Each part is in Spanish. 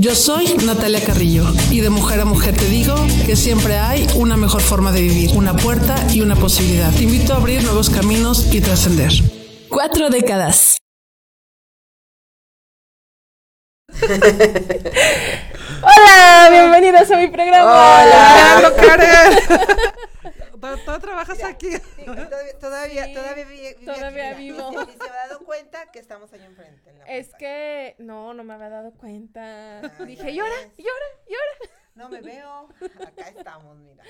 Yo soy Natalia Carrillo, y de mujer a mujer te digo que siempre hay una mejor forma de vivir, una puerta y una posibilidad. Te invito a abrir nuevos caminos y trascender. Cuatro décadas. Hola, bienvenidos a mi programa. Hola, Karen. ¿Tú trabajas aquí? Sí, todavía, todavía, Sí, todavía, vi- vi- todavía aquí, vivo. Y se me ha dado cuenta que estamos ahí enfrente. en la Es puerta. que no, no me había dado cuenta. Ah, Dije, llora, llora, llora. No me veo. Acá estamos, mira.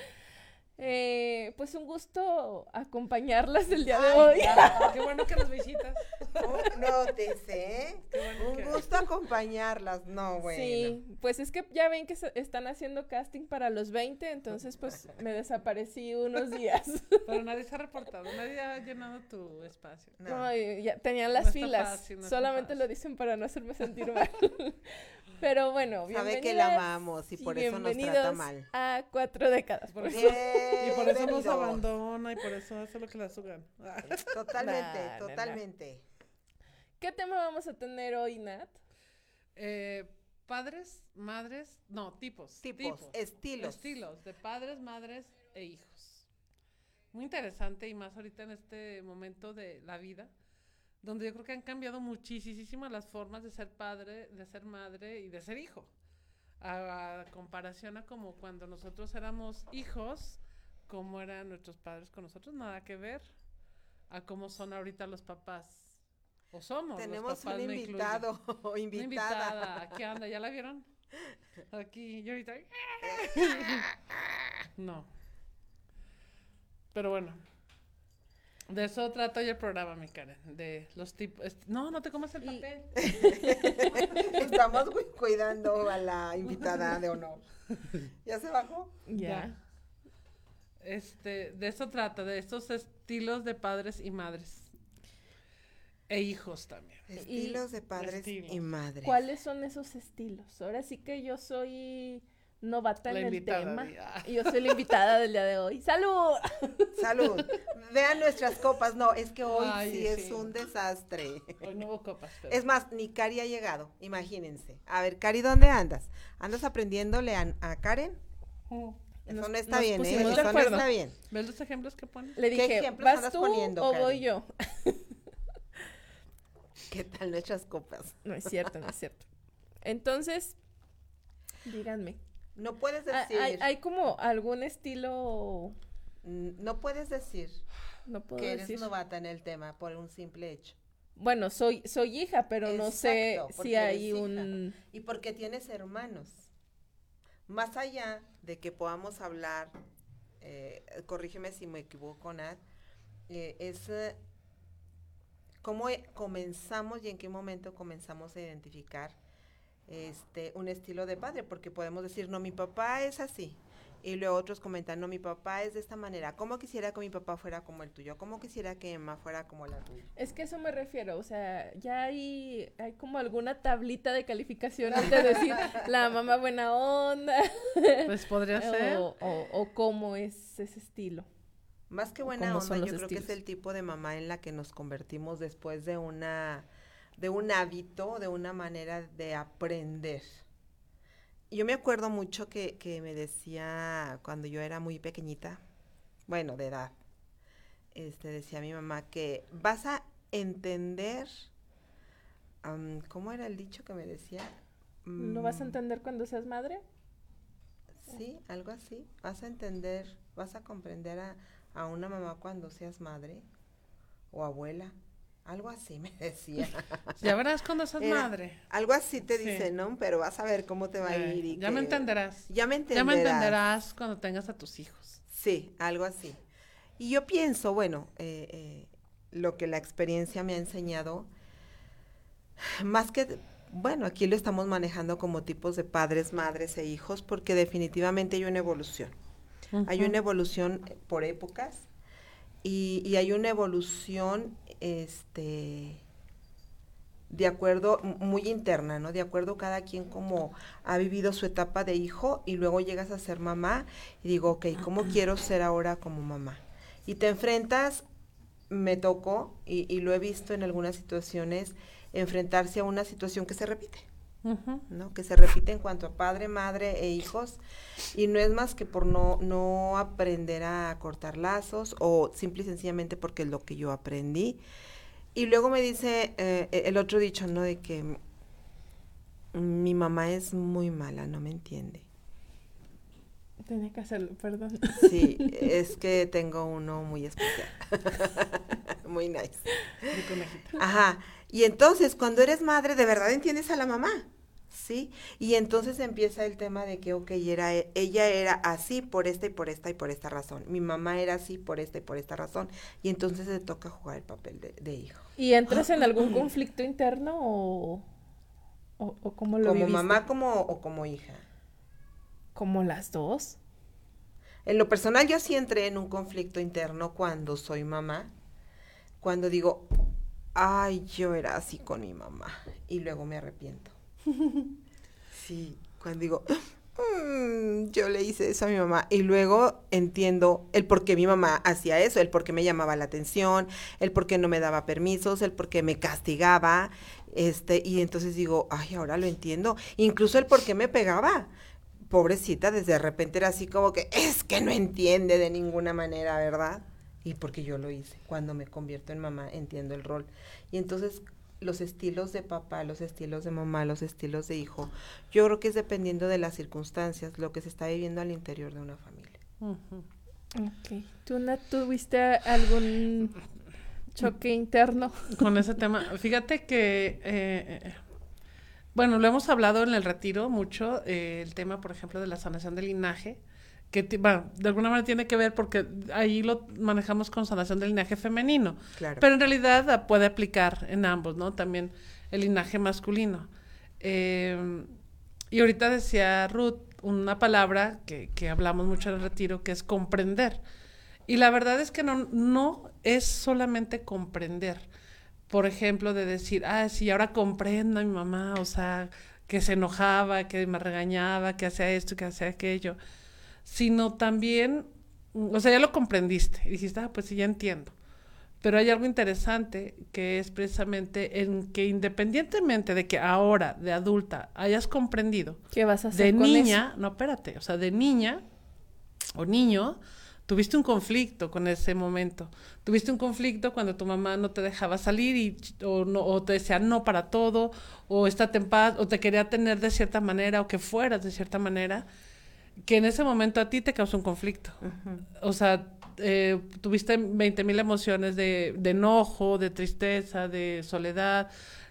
Eh, pues un gusto acompañarlas el día de Ay, hoy. Qué bueno que nos visitas. Oh, No te sé. Qué bueno Un que- gusto acompañarlas. No, bueno. Sí, pues es que ya ven que se- están haciendo casting para los 20, entonces pues me desaparecí unos días. Pero nadie se ha reportado, nadie ha llenado tu espacio. No. Ya tenían las No filas. fácil, no está Solamente lo dicen para no hacerme sentir mal. Pero bueno, Sabe que la amamos y por eso nos trata mal. A cuatro décadas. Por eso- y por eso nos abandona y por eso hace lo que la sugan. Totalmente, Nah, nah, nah. totalmente. ¿Qué tema vamos a tener hoy, Nat? Eh, padres, madres, no, tipos. Tipos, estilos. Estilos de padres, madres e hijos. Muy interesante y más ahorita en este momento de la vida, donde yo creo que han cambiado muchísimo las formas de ser padre, de ser madre y de ser hijo. A, a comparación a como cuando nosotros éramos hijos, cómo eran nuestros padres con nosotros, nada que ver a cómo son ahorita los papás. O somos. los Tenemos papás, un invitado o Una invitada. ¿Qué anda? ¿Ya la vieron? Aquí, yo ahorita. No. Pero bueno. De eso trata hoy el programa, mi Karen. De los tipos. No, no te comas el papel. Estamos cu- cuidando a la invitada de honor. ¿Ya se bajó? Ya. Este, de eso trata, de estos estilos de padres y madres. E hijos también. Estilos de padres Estilos. y madres. ¿Cuáles son esos estilos? Ahora sí que yo soy novata La en el tema. ah. Y yo soy la invitada del día de hoy. ¡Salud! Salud. Vean nuestras copas. No, es que hoy Ay, sí es un desastre. Hoy no hubo copas, pero. Es más, ni Cari ha llegado, imagínense. A ver, Cari, ¿dónde andas? ¿Andas aprendiéndole a, a Karen? Mm. Eso Nos- no está bien, ¿eh? Eso no está bien. ¿Ves los ejemplos que pones? Le ¿Qué dije, ejemplos ¿vas andas tú poniendo, o Karen? voy yo? ¿Qué tal nuestras copas? No es cierto, no es cierto. Entonces, díganme. No puedes ¿hay- decir, ¿Hay, hay como algún estilo, no puedes decir no puedo que eres decir? novata en el tema por un simple hecho. Bueno, soy, soy hija, pero no sé si hay eres hija. un... Y porque tienes hermanos. Más allá de que podamos hablar, eh, corrígeme si me equivoco, Nat, eh, es eh, cómo e- comenzamos y en qué momento comenzamos a identificar este un estilo de padre, porque podemos decir, no, mi papá es así. Y luego otros comentan, no, mi papá es de esta manera. ¿Cómo quisiera que mi papá fuera como el tuyo? ¿Cómo quisiera que Emma fuera como la tuya? Es que eso me refiero, o sea, ya hay, hay como alguna tablita de calificaciones de decir la mamá buena onda Pues podría ser. o, o, o cómo es ese estilo. Más que buena onda, yo creo que es el tipo de mamá en la que nos convertimos después de una de un hábito, de una manera de aprender. Yo me acuerdo mucho que, que me decía cuando yo era muy pequeñita, bueno, de edad, este decía mi mamá que vas a entender, ¿cómo era el dicho que me decía? ¿No vas a Mm, entender cuando seas madre? Sí, algo así. Vas a entender, vas a comprender a, a una mamá cuando seas madre o abuela. Algo así me decía. Ya verás cuando seas Era- madre. Algo así te Sí. dice, ¿no? Pero vas a ver cómo te va a ir. y ya me entenderás. Ya me Ya entenderás. me entenderás cuando tengas a tus hijos. Sí, algo así. Y yo pienso, bueno, eh, eh, lo que la experiencia me ha enseñado, más que, bueno, aquí lo estamos manejando como tipos de padres, madres e hijos, porque definitivamente hay una evolución. Hay una evolución por épocas y, y hay una evolución, este, de acuerdo, muy interna, ¿no? De acuerdo cada quien como ha vivido su etapa de hijo y luego llegas a ser mamá y digo, ok, ¿cómo quiero ser ahora como mamá? Y te enfrentas, me tocó y, y lo he visto en algunas situaciones, enfrentarse a una situación que se repite. ¿No? Que se repite en cuanto a padre, madre e hijos, y no es más que por no, no aprender a cortar lazos, o simple y sencillamente porque es lo que yo aprendí. Y luego me dice eh, el otro dicho, ¿no? De que mi mamá es muy mala, no me entiende. Tenía que hacerlo, perdón. Sí, es que tengo uno muy especial. muy nice. Ajá. Y entonces, cuando eres madre, de verdad entiendes a la mamá, ¿sí? Y entonces empieza el tema de que, ok, era, e- ella era así por esta y por esta y por esta razón. Mi mamá era así por esta y por esta razón. Y entonces le toca jugar el papel de, de hijo. ¿Y entras en algún conflicto interno o, o, o cómo lo Como viviste? mamá como, o como hija. ¿Como las dos? En lo personal, yo sí entré en un conflicto interno cuando soy mamá. Cuando digo, ay, yo era así con mi mamá. Y luego me arrepiento. Sí, cuando digo, "Mm, yo le hice eso a mi mamá. Y luego entiendo el por qué mi mamá hacía eso, el por qué me llamaba la atención, el por qué no me daba permisos, el por qué me castigaba. Este, y entonces digo, ay, ahora lo entiendo. Incluso el por qué me pegaba. Pobrecita, desde de repente era así como que, es que no entiende de ninguna manera, ¿verdad? Y porque yo lo hice. Cuando me convierto en mamá, entiendo el rol. Y entonces los estilos de papá, los estilos de mamá, los estilos de hijo, yo creo que es dependiendo de las circunstancias, lo que se está viviendo al interior de una familia. Ujú. Ok. ¿Tú, Nat, tuviste algún choque interno? Con ese tema. Fíjate que, eh, eh, bueno, lo hemos hablado en el retiro mucho, eh, el tema, por ejemplo, de la sanación del linaje, que bueno, de alguna manera tiene que ver porque ahí lo manejamos con sanación del linaje femenino. Claro. Pero en realidad ah, puede aplicar en ambos, ¿no? También el linaje masculino. Eh, y ahorita decía Ruth una palabra que, que hablamos mucho en el retiro, que es comprender. Y la verdad es que no, no es solamente comprender. Por ejemplo, de decir, ah, sí, ahora comprendo a mi mamá, o sea, que se enojaba, que me regañaba, que hacía esto, que hacía aquello. Sino también, mm, o sea, ya lo comprendiste y dijiste, ah, pues sí, ya entiendo. Pero hay algo interesante que es precisamente en que independientemente de que ahora, de adulta, hayas comprendido, ¿Qué vas a hacer de con niña, no, espérate, o sea, de niña o niño, tuviste un conflicto con ese momento. Tuviste un conflicto cuando tu mamá no te dejaba salir y, o, no, o te decía no para todo, o estate en paz, o te quería tener de cierta manera, o que fueras de cierta manera, que en ese momento a ti te causó un conflicto. O sea, eh, tuviste 20 mil emociones de, de enojo, de tristeza, de soledad.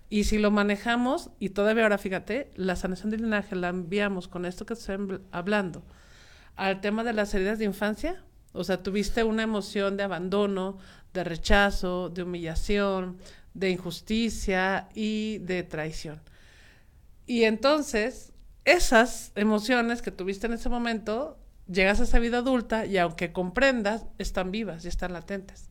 Y si lo manejamos, y todavía ahora fíjate, la sanación del linaje la enviamos con esto que estoy habl- hablando al tema de las heridas de infancia. O sea, tuviste una emoción de abandono, de rechazo, de humillación, de injusticia y de traición. Y entonces, esas emociones que tuviste en ese momento, llegas a esa vida adulta y aunque comprendas, están vivas y están latentes.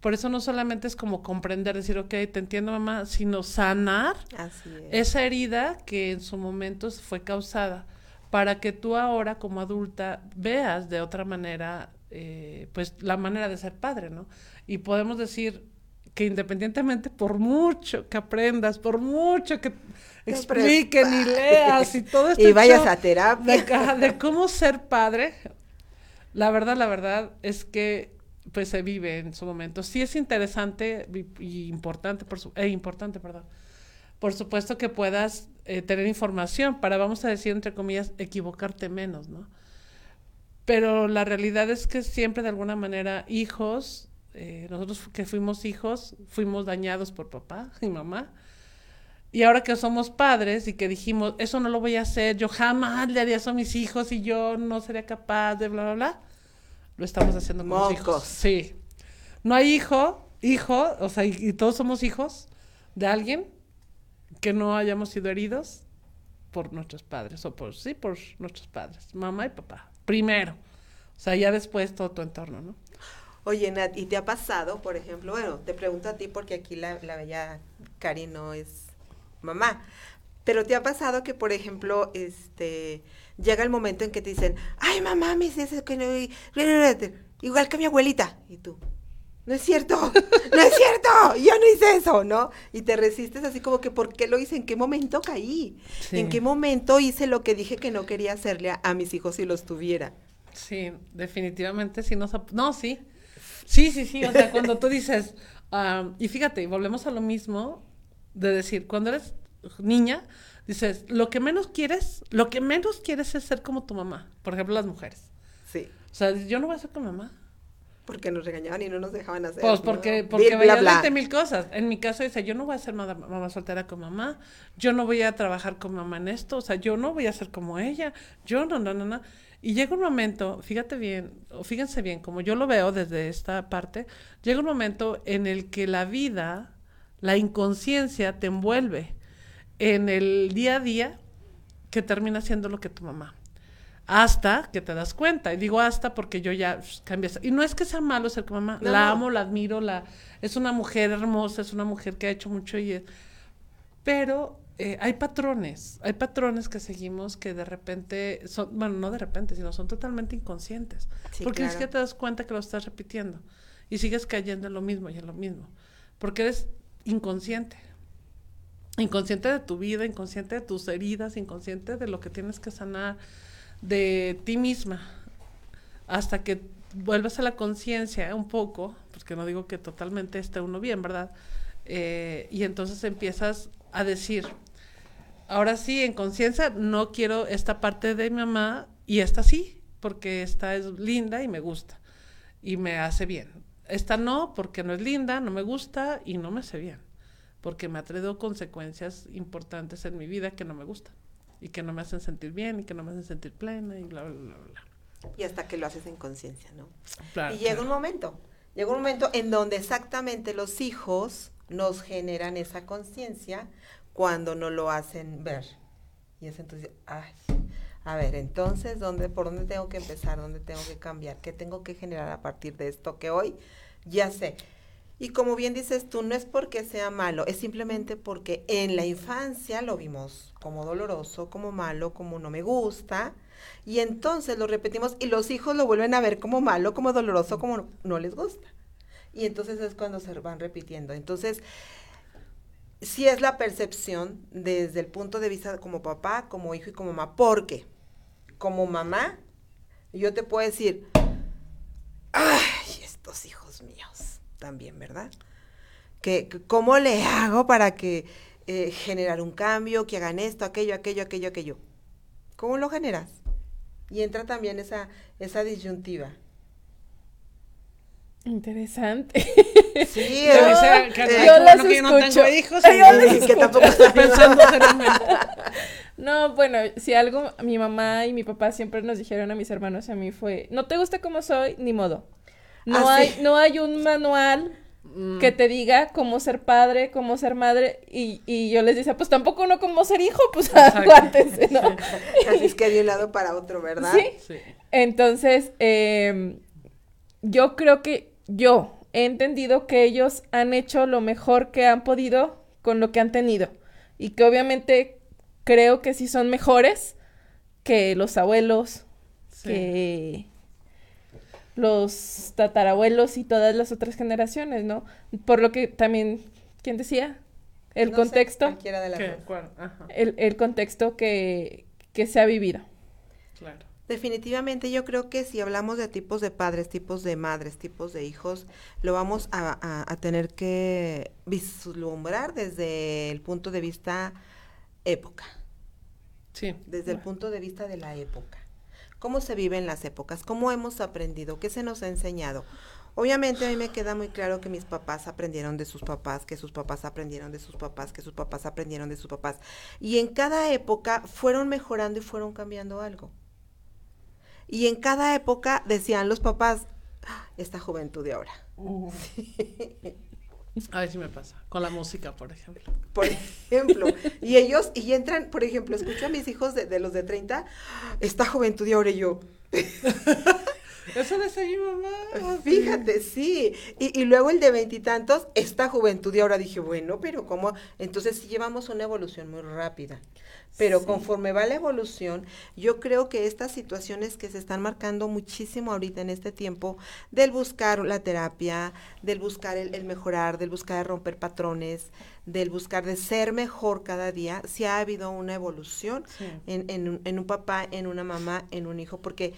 Por eso no solamente es como comprender, decir, ok, te entiendo mamá, sino sanar Así es. esa herida que en su momento fue causada para que tú ahora como adulta veas de otra manera eh, pues la manera de ser padre, ¿no? Y podemos decir que independientemente por mucho que aprendas, por mucho que expliquen y prepares. leas y todo esto Y vayas a terapia. de, cómo ser padre, la verdad, la verdad es que pues se vive en su momento. Sí es interesante y, y importante, por su, eh, importante, perdón. Por supuesto que puedas eh, tener información para, vamos a decir, entre comillas, equivocarte menos, ¿no? Pero la realidad es que siempre de alguna manera hijos, eh, nosotros que fuimos hijos, fuimos dañados por papá y mamá. Y ahora que somos padres y que dijimos, eso no lo voy a hacer, yo jamás le haría eso a mis hijos y yo no sería capaz de bla, bla, bla, lo estamos haciendo con los hijos. Sí. No hay hijo, hijo, o sea, y, y todos somos hijos de alguien que no hayamos sido heridos por nuestros padres, o por, sí, por nuestros padres, mamá y papá, primero. O sea, ya después todo tu entorno, ¿no? Oye, Nat, ¿y te ha pasado, por ejemplo? Bueno, te pregunto a ti porque aquí la, la bella Cari no es mamá. Pero te ha pasado que, por ejemplo, este llega el momento en que te dicen, ay mamá, me dices eso que no, igual que mi abuelita. Y tú, no es cierto, no es cierto, yo no hice eso, ¿no? Y te resistes así como que, ¿por qué lo hice? ¿En qué momento caí? Sí. ¿En qué momento hice lo que dije que no quería hacerle a, a mis hijos si los tuviera? Sí, definitivamente sí nos... ap- No, sí. Sí, sí, sí. O sea, cuando tú dices... ah, y fíjate, volvemos a lo mismo de decir, cuando eres niña, dices, lo que menos quieres, lo que menos quieres es ser como tu mamá. Por ejemplo, las mujeres. Sí, O sea, yo no voy a ser como mamá. porque nos regañaban y no nos dejaban hacer. Pues ¿no? porque, Bla, porque bla, bla. 20 mil cosas. En mi caso dice, yo no voy a ser mamá, mamá soltera con mamá, yo no voy a trabajar con mamá en esto, o sea, yo no voy a ser como ella, yo no, no, no, no. Y llega un momento, fíjate bien, o fíjense bien, como yo lo veo desde esta parte, llega un momento en el que la vida, la inconsciencia te envuelve en el día a día que termina siendo lo que tu mamá hasta que te das cuenta. Y digo hasta porque yo ya pf, cambias. Y no es que sea malo ser como mamá. No, la no. amo, la admiro, la es una mujer hermosa, es una mujer que ha hecho mucho y es- pero eh, hay patrones, hay patrones que seguimos que de repente son, bueno, no de repente, sino son totalmente inconscientes. Sí, porque es que te das cuenta que lo estás repitiendo y sigues cayendo en lo mismo y en lo mismo. Porque eres inconsciente. Inconsciente de tu vida, inconsciente de tus heridas, inconsciente de lo que tienes que sanar de ti misma. Hasta que vuelves a la conciencia un poco, porque no digo que totalmente esté uno bien, ¿verdad? Eh, y entonces empiezas a decir, ahora sí, en conciencia, no quiero esta parte de mi mamá y esta sí, porque esta es linda y me gusta y me hace bien. Esta no, porque no es linda, no me gusta y no me hace bien, porque me ha traído consecuencias importantes en mi vida que no me gustan y que no me hacen sentir bien y que no me hacen sentir plena y bla, bla, bla, bla. Y hasta que lo haces en conciencia, ¿no? Claro, y llega claro. un momento, llega un momento en donde exactamente los hijos nos generan esa conciencia cuando no lo hacen ver. Y es entonces, ay, a ver, entonces, ¿dónde, ¿por dónde tengo que empezar? ¿Dónde tengo que cambiar? ¿Qué tengo que generar a partir de esto que hoy ya sé? Y como bien dices tú, no es porque sea malo, es simplemente porque en la infancia lo vimos como doloroso, como malo, como no me gusta, y entonces lo repetimos y los hijos lo vuelven a ver como malo, como doloroso, como no, les gusta. Y entonces es cuando se van repitiendo. Entonces, sí es la percepción desde el punto de vista como papá, como hijo y como mamá, porque como mamá, yo te puedo decir, ay, estos hijos míos también, ¿verdad? Que, que ¿Cómo le hago para que eh, generar un cambio, que hagan esto, aquello, aquello, aquello, aquello? ¿Cómo lo generas? Y entra también esa, esa disyuntiva. Interesante. Sí, que- eh, qué yo bueno las que yo no escucho. tengo hijos Yo y- las que tampoco estoy pensando. No, bueno, si algo mi mamá y mi papá siempre nos dijeron a mis hermanos y a mí fue, no te gusta como soy, ni modo. No Ah, hay sí. no hay un manual Mm. que te diga cómo ser padre, cómo ser madre y, y yo les decía, pues tampoco no cómo ser hijo, pues aguántense, ¿no? Así es que de un lado para otro, ¿verdad? Sí. Sí. Entonces, eh, yo creo que yo he entendido que ellos han hecho lo mejor que han podido con lo que han tenido. Y que obviamente creo que sí son mejores que los abuelos, Sí. que los tatarabuelos y todas las otras generaciones, ¿no? Por lo que también, ¿quién decía? El No sé, contexto, cualquiera de las ¿Qué? dos. ¿Cuál? Ajá, el, el contexto que, que se ha vivido. claro. Definitivamente yo creo que si hablamos de tipos de padres, tipos de madres, tipos de hijos, lo vamos a, a- a tener que vislumbrar desde el punto de vista época, Sí. desde el punto de vista de la época. cómo se viven las épocas, cómo hemos aprendido, qué se nos ha enseñado. Obviamente a mí me queda muy claro que mis papás aprendieron de sus papás, que sus papás aprendieron de sus papás, que sus papás aprendieron de sus papás. Y en cada época fueron mejorando y fueron cambiando algo. Y en cada época decían los papás, "Ah, esta juventud de ahora. A ver si me pasa. Con la música, por ejemplo. Por ejemplo. y ellos, y entran, por ejemplo, escucho a mis hijos de, de los de 30, esta juventud de ahora yo. Eso decía mi mamá. Fíjate, sí. Y, y luego el de veintitantos, esta juventud y ahora dije, bueno, pero ¿cómo? Entonces sí llevamos una evolución muy rápida. Pero Sí. conforme va la evolución, yo creo que estas situaciones que se están marcando muchísimo ahorita en este tiempo, del buscar la terapia, del buscar el, el mejorar, del buscar romper patrones, del buscar de ser mejor cada día, sí ha habido una evolución Sí. en, en en un papá, en una mamá, en un hijo, porque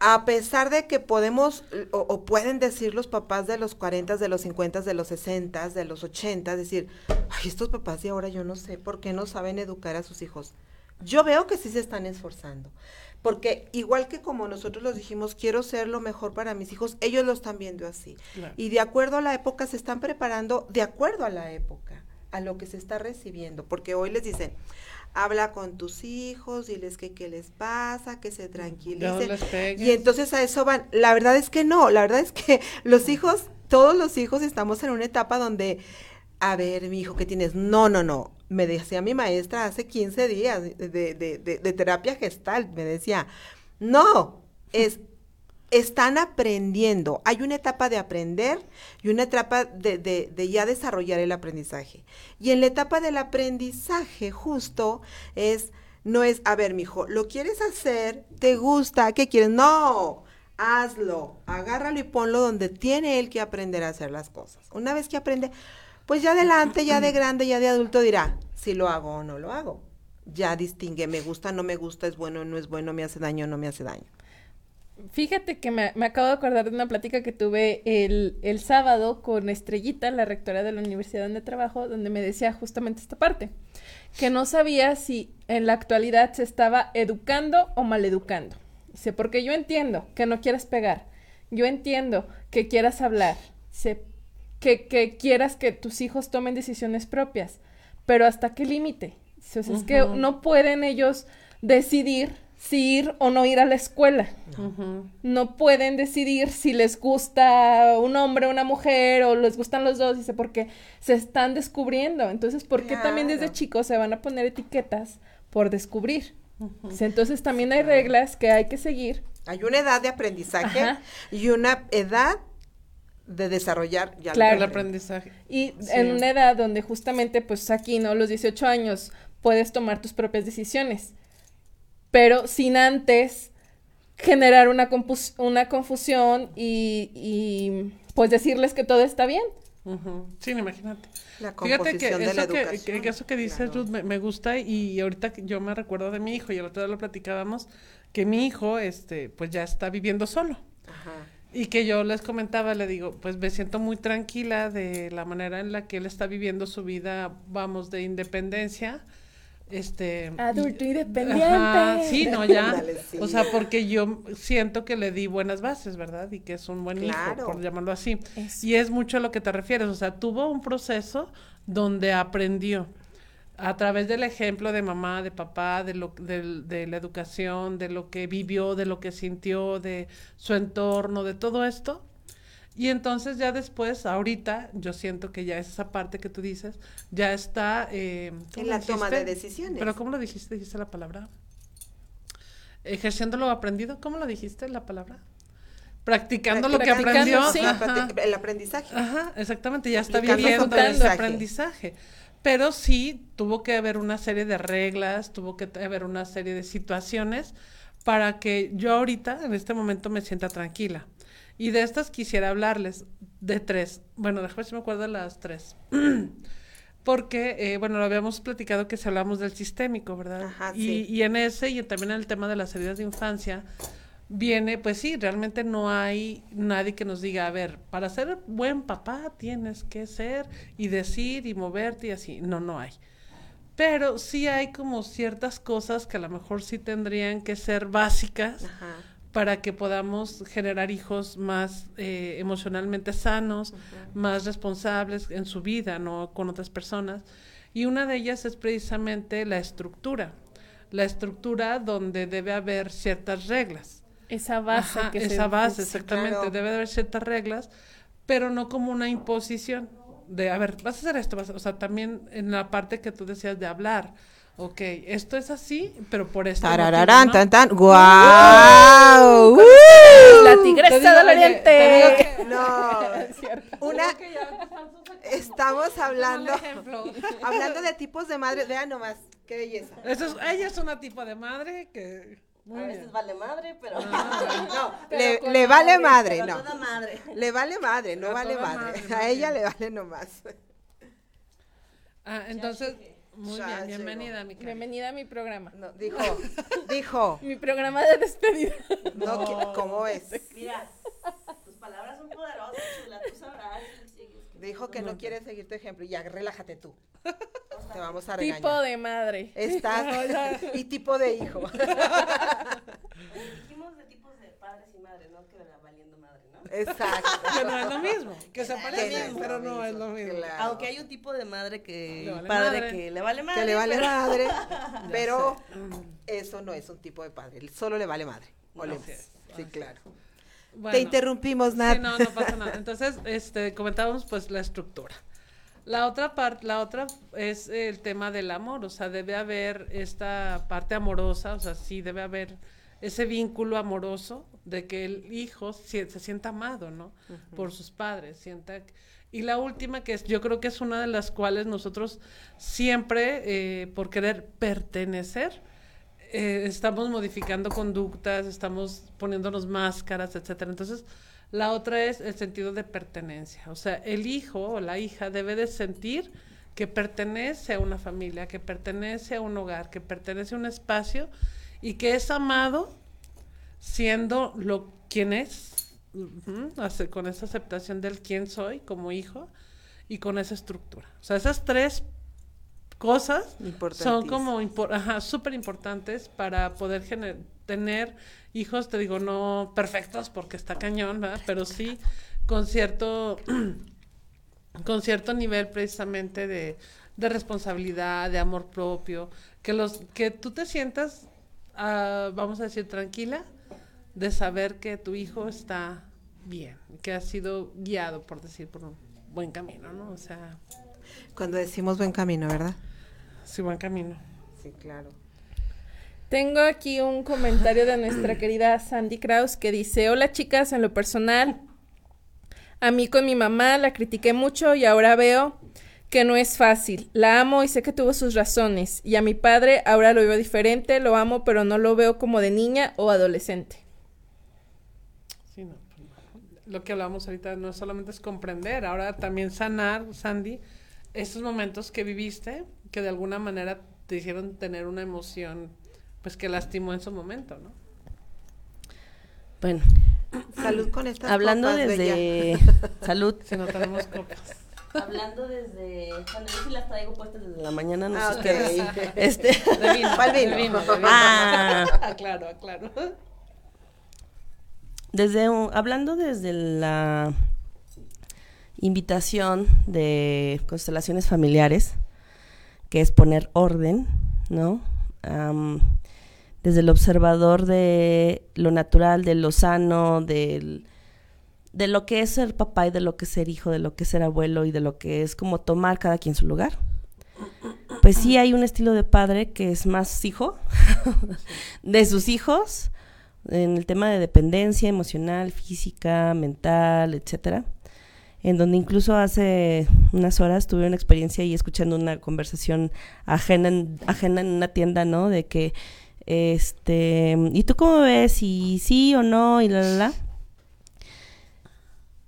a pesar de que podemos o, o pueden decir los papás de los 40, de los 50, de los 60, de los 80, decir, ay, estos papás de ahora yo no sé por qué no saben educar a sus hijos. Yo veo que sí se están esforzando, porque igual que como nosotros los dijimos, quiero ser lo mejor para mis hijos, ellos lo están viendo así. Claro. Y de acuerdo a la época se están preparando de acuerdo a la época, a lo que se está recibiendo, porque hoy les dicen, habla con tus hijos, diles que qué les pasa, que se no tranquilicen. Y entonces a eso van. La verdad es que no, la verdad es que los hijos, todos los hijos estamos en una etapa donde, a ver, mi hijo, ¿qué tienes? No, no, no. Me decía mi maestra hace 15 días de- de- de terapia gestal, me decía, no, es, están aprendiendo. Hay una etapa de aprender y una etapa de, de- de ya desarrollar el aprendizaje. Y en la etapa del aprendizaje justo es, no es, a ver, mijo, ¿lo quieres hacer? ¿Te gusta? ¿Qué quieres? No, hazlo, agárralo y ponlo donde tiene él que aprender a hacer las cosas. Una vez que aprende, pues ya adelante, ya de grande, ya de adulto dirá, si lo hago o no lo hago. Ya distingue, me gusta, no me gusta, es bueno, no es bueno, me hace daño, no me hace daño. Fíjate que me, me acabo de acordar de una plática que tuve el, el sábado con Estrellita, la rectora de la universidad donde trabajo, donde me decía justamente esta parte, que no sabía si en la actualidad se estaba educando o maleducando. Dice, porque yo entiendo que no quieras pegar, yo entiendo que quieras hablar, dice, que, que quieras que tus hijos tomen decisiones propias, pero ¿hasta qué límite? O sea, es que no pueden ellos decidir si ir o no ir a la escuela no pueden decidir si les gusta un hombre o una mujer o les gustan los dos, dice, porque se están descubriendo. Entonces, ¿por qué también desde chicos se van a poner etiquetas por descubrir? Entonces, también hay reglas que hay que seguir. Hay una edad de aprendizaje Ajá. y una edad de desarrollar ya Claro. El aprendizaje. Y Sí. en una edad donde justamente, pues aquí, ¿no? Los 18 años puedes tomar tus propias decisiones, pero sin antes generar una, compus- una confusión y, y, pues decirles que todo está bien. Sí, imagínate. La Fíjate que de la eso que, educación. que- que eso que dices, Claro. Ruth, me, me gusta y ahorita que yo me recuerdo de mi hijo y el otro día lo platicábamos, que mi hijo, este, pues ya está viviendo solo. Ajá. Y que yo les comentaba, le digo, pues me siento muy tranquila de la manera en la que él está viviendo su vida, vamos, de independencia. Este. Adulto y- independiente. Ajá, sí, no, ya. Sí. O sea, porque yo siento que le di buenas bases, ¿verdad? Y que es un buen Claro. hijo, por llamarlo así. Eso. Y es mucho a lo que te refieres, o sea, tuvo un proceso donde aprendió a través del ejemplo de mamá, de papá, de, lo, del- de la educación, de lo que vivió, de lo que sintió, de su entorno, de todo esto. Y entonces ya después, ahorita, yo siento que ya es esa parte que tú dices, ya está... eh, ¿cómo En la toma de decisiones. Pero ¿cómo lo dijiste? Dijiste la palabra. Ejerciendo lo aprendido, ¿cómo lo dijiste la palabra? Practicando lo que aprendió. sí. Ajá. El aprendizaje. Ajá, exactamente, ya está viviendo aprendizaje. aprendizaje. Pero sí tuvo que haber una serie de reglas, tuvo que haber una serie de situaciones para que yo ahorita, en este momento, me sienta tranquila. Y de estas quisiera hablarles de tres. Bueno, déjame si me acuerdo de las tres. Porque, eh, bueno, lo habíamos platicado que si hablamos del sistémico, ¿verdad? Ajá, y, sí. y en ese y también en el tema de las heridas de infancia, viene, pues sí, realmente no hay nadie que nos diga, a ver, para ser buen papá tienes que ser y decir y moverte y así. No, no hay. pero sí hay como ciertas cosas que a lo mejor sí tendrían que ser básicas Ajá. Para que podamos generar hijos más eh, emocionalmente sanos, más responsables en su vida, no con otras personas. Y una de ellas es precisamente la estructura, la estructura donde debe haber ciertas reglas. Esa base Ajá, que se esa base, exactamente, claro. debe de haber ciertas reglas, pero no como una imposición de, a ver, vas a hacer esto, vas a- o sea, también en la parte que tú decías de hablar, ok, esto es así, pero por esto Tarararán, ¿no? tan, tan. ¡Guau! ¡Uh! La tigresa del oriente. que- No, Es cierto. una, estamos hablando, ejemplo. hablando de tipos de madre. Vean nomás, qué belleza. Eso es- ella es una tipo de madre que... Muy a bien. veces vale madre, pero. No, Pero le, le vale madre, madre, pero no. toda madre. Le vale madre, no A vale madre. madre, A ella le vale nomás. Ah, entonces, muy Ya bien, bienvenida, mi Cari. Bienvenida a mi programa. No, dijo, dijo, Mi programa de despedida. no, qui- ¿cómo es? Mira, tus palabras son poderosas, chula, tú sabrás. si sigues. Dijo que no quiere seguir tu ejemplo. Ya, relájate tú. Te vamos a Tipo regañar. de madre. Estás y tipo de hijo. Dijimos de tipos de padres y madres, ¿no? Que era valiendo madre, ¿no? Exacto. Que no es lo mismo, que se Que parece, no es pero no es lo mismo. claro. Aunque hay un tipo de madre que. Le vale padre madre. que le vale madre. que le vale pero- madre, pero eso no es un tipo de padre, solo le vale madre. Es, Sí, claro. Bueno, Te interrumpimos, Nat. Sí, no, no pasa nada. Entonces, este, comentábamos pues la estructura. La otra parte, la otra es el tema del amor, o sea, debe haber esta parte amorosa, o sea, sí debe haber ese vínculo amoroso de que el hijo se, se sienta amado, ¿no? Por sus padres, sienta y la última que es, yo creo que es una de las cuales nosotros siempre, eh, por querer pertenecer, eh, estamos modificando conductas, estamos poniéndonos máscaras, etcétera. Entonces, la otra es el sentido de pertenencia. O sea, el hijo o la hija debe de sentir que pertenece a una familia, que pertenece a un hogar, que pertenece a un espacio y que es amado siendo lo quien es, con esa aceptación del quién soy como hijo y con esa estructura. O sea, esas tres cosas son como impor- súper importantes para poder tener hijos, te digo, no perfectos porque está cañón, ¿verdad? Pero sí con cierto, con cierto nivel precisamente de, de responsabilidad, de amor propio, que los, que tú te sientas, ah, vamos a decir, tranquila de saber que tu hijo está bien, que ha sido guiado, por decir, por un buen camino, ¿no? O sea, Cuando decimos buen camino, ¿verdad? sí, buen camino. Sí, claro. Tengo aquí un comentario de nuestra querida Sandy Kraus que dice, hola chicas, en lo personal, a mí con mi mamá la critiqué mucho y ahora veo que no es fácil. La amo y sé que tuvo sus razones. Y a mi padre ahora lo veo diferente, lo amo, pero no lo veo como de niña o adolescente. Sí, no, pues no. Lo que hablamos ahorita no solamente es comprender, ahora también sanar, Sandy, esos momentos que viviste, que de alguna manera te hicieron tener una emoción, pues que lastimó en su momento, ¿no? Bueno, Salud con estas hablando copas, Bella. desde. Salud. Si no tenemos copas. Hablando desde. Bueno, yo sí las traigo puestas desde la mañana, no Ah, sé ok. ustedes. Este. De vino, ¿Cuál vino? de vino, de vino. Ah. Aclaro, aclaro. Desde hablando desde la invitación de constelaciones familiares, que es poner orden, ¿no? Desde el observador de lo natural, de lo sano, del, de lo que es ser papá y de lo que es ser hijo, de lo que es ser abuelo y de lo que es como tomar cada quien su lugar. Pues sí hay un estilo de padre que es más hijo de sus hijos, en el tema de dependencia emocional, física, mental, etcétera, en donde incluso hace unas horas tuve una experiencia y escuchando una conversación ajena en, ajena en una tienda, ¿no? De que, este, ¿y tú cómo ves? Y sí o no, y la, la, la.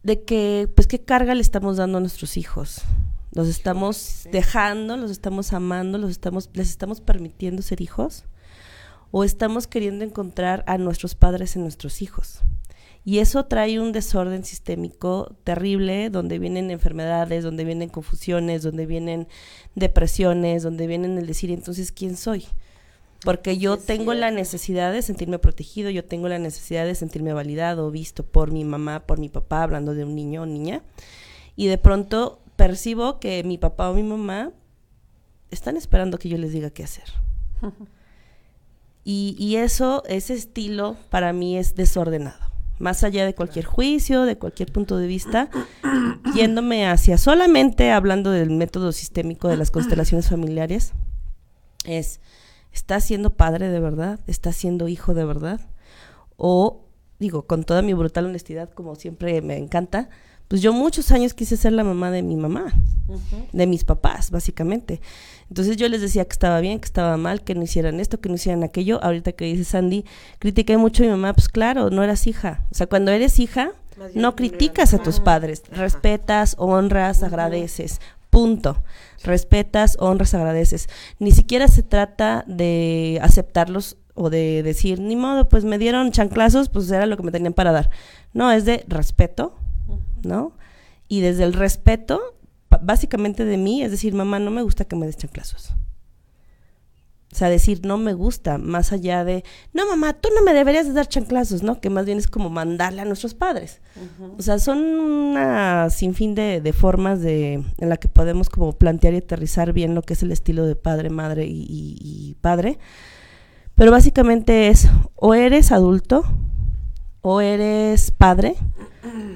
De que, pues, ¿qué carga le estamos dando a nuestros hijos? Los estamos dejando, los estamos amando, los estamos, les estamos permitiendo ser hijos o estamos queriendo encontrar a nuestros padres en nuestros hijos. Y eso trae un desorden sistémico terrible, donde vienen enfermedades, donde vienen confusiones, donde vienen depresiones, donde vienen el decir, entonces, ¿quién soy? Porque yo tengo la necesidad de sentirme protegido, yo tengo la necesidad de sentirme validado, visto por mi mamá, por mi papá, hablando de un niño o niña. Y de pronto percibo que mi papá o mi mamá están esperando que yo les diga qué hacer. y, y eso, ese estilo, para mí es desordenado más allá de cualquier juicio, de cualquier punto de vista, yéndome hacia solamente hablando del método sistémico de las constelaciones familiares, es, ¿está siendo padre de verdad? ¿Está siendo hijo de verdad? O, digo, con toda mi brutal honestidad, como siempre me encanta, pues yo muchos años quise ser la mamá de mi mamá, de mis papás, básicamente. Entonces yo les decía que estaba bien, que estaba mal, que no hicieran esto, que no hicieran aquello. Ahorita que dice Sandy, critiqué mucho a mi mamá, pues claro, no eras hija. O sea, cuando eres hija, no criticas a tus padres, respetas, honras, agradeces. Punto. Respetas, honras, agradeces. Ni siquiera se trata de aceptarlos o de decir, ni modo, pues me dieron chanclazos, pues era lo que me tenían para dar. No, es de respeto, ¿no? Y desde el respeto básicamente de mí, es decir, mamá, no me gusta que me des chanclazos. O sea, decir no me gusta, más allá de, no mamá, tú no me deberías de dar chanclazos, ¿no? Que más bien es como mandarle a nuestros padres. O sea, son una sinfín de, de, formas de, en la que podemos como plantear y aterrizar bien lo que es el estilo de padre, madre y, y padre. Pero básicamente es, o eres adulto, o eres padre,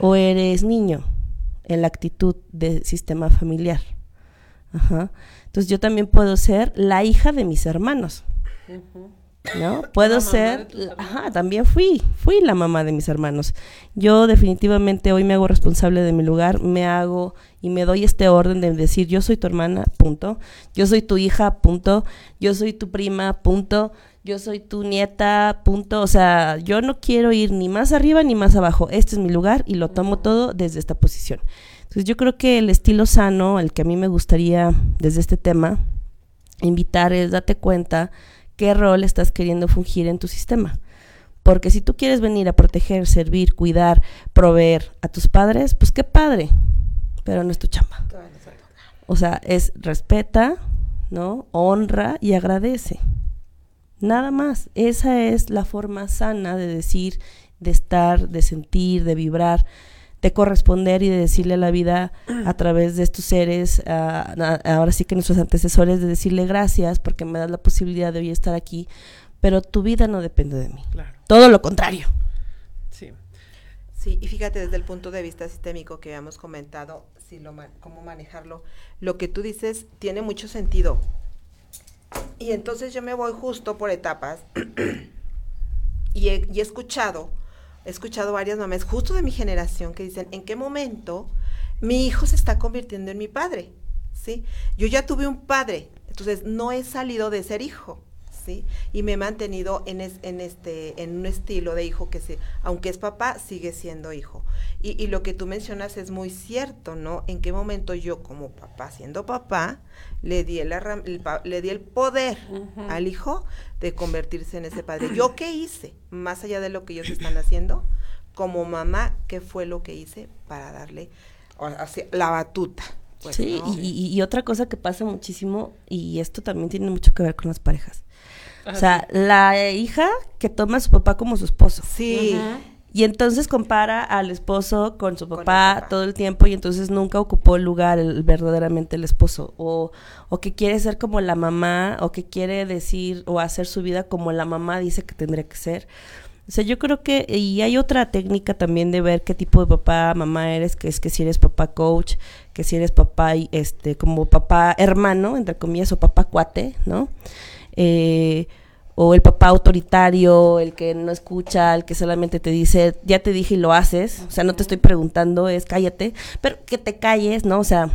o eres niño en la actitud de sistema familiar. Ajá. Entonces yo también puedo ser la hija de mis hermanos. ¿No? Puedo ser, ajá, también fui, fui la mamá de mis hermanos. Yo definitivamente hoy me hago responsable de mi lugar, me hago y me doy este orden de decir, yo soy tu hermana, punto. Yo soy tu hija, punto. Yo soy tu prima, punto. Yo soy tu nieta, punto. O sea, yo no quiero ir ni más arriba ni más abajo. Este es mi lugar y lo tomo todo desde esta posición. Entonces yo creo que el estilo sano, el que a mí me gustaría desde este tema invitar es date cuenta qué rol estás queriendo fungir en tu sistema. Porque si tú quieres venir a proteger, servir, cuidar, proveer a tus padres, pues qué padre, pero no es tu chamba. O sea, es respeta, ¿no? Honra y agradece. Nada más. Esa es la forma sana de decir, de estar, de sentir, de vibrar, de corresponder y de decirle a la vida a través de estos seres, ahora sí que nuestros antecesores, de decirle gracias porque me das la posibilidad de hoy estar aquí, pero tu vida no depende de mí. Todo lo contrario. Sí. Sí, y fíjate desde el punto de vista sistémico que habíamos comentado, si lo cómo manejarlo, lo que tú dices tiene mucho sentido. Y entonces yo me voy justo por etapas y, he, y he escuchado, he escuchado varias mamás justo de mi generación que dicen, ¿en qué momento mi hijo se está convirtiendo en mi padre? ¿Sí? Yo ya tuve un padre, entonces no he salido de ser hijo. Y me he mantenido en, en, este, en un estilo de hijo que, se, aunque es papá, sigue siendo hijo. Y, y, lo que tú mencionas es muy cierto, ¿no? En qué momento yo como papá, siendo papá, le di el, le di el poder al hijo de convertirse en ese padre. ¿Yo qué hice? Más allá de lo que ellos están haciendo, como mamá, ¿qué fue lo que hice para darle la batuta? Pues, sí, y, y, otra cosa que pasa muchísimo, y esto también tiene mucho que ver con las parejas, o sea, la hija que toma a su papá como su esposo. Sí. Y entonces compara al esposo con su papá, todo el tiempo y entonces nunca ocupó el lugar el, verdaderamente el esposo. O, o que quiere ser como la mamá, o que quiere decir o hacer su vida como la mamá dice que tendría que ser. O sea, yo creo que, y hay otra técnica también de ver qué tipo de papá, mamá eres, que es que si eres papá coach, que si eres papá, este, como papá hermano, entre comillas, o papá cuate, ¿no? Eh, o el papá autoritario, el que no escucha, el que solamente te dice, ya te dije y lo haces, o sea, no te estoy preguntando, es cállate, pero que te calles, ¿no? O sea...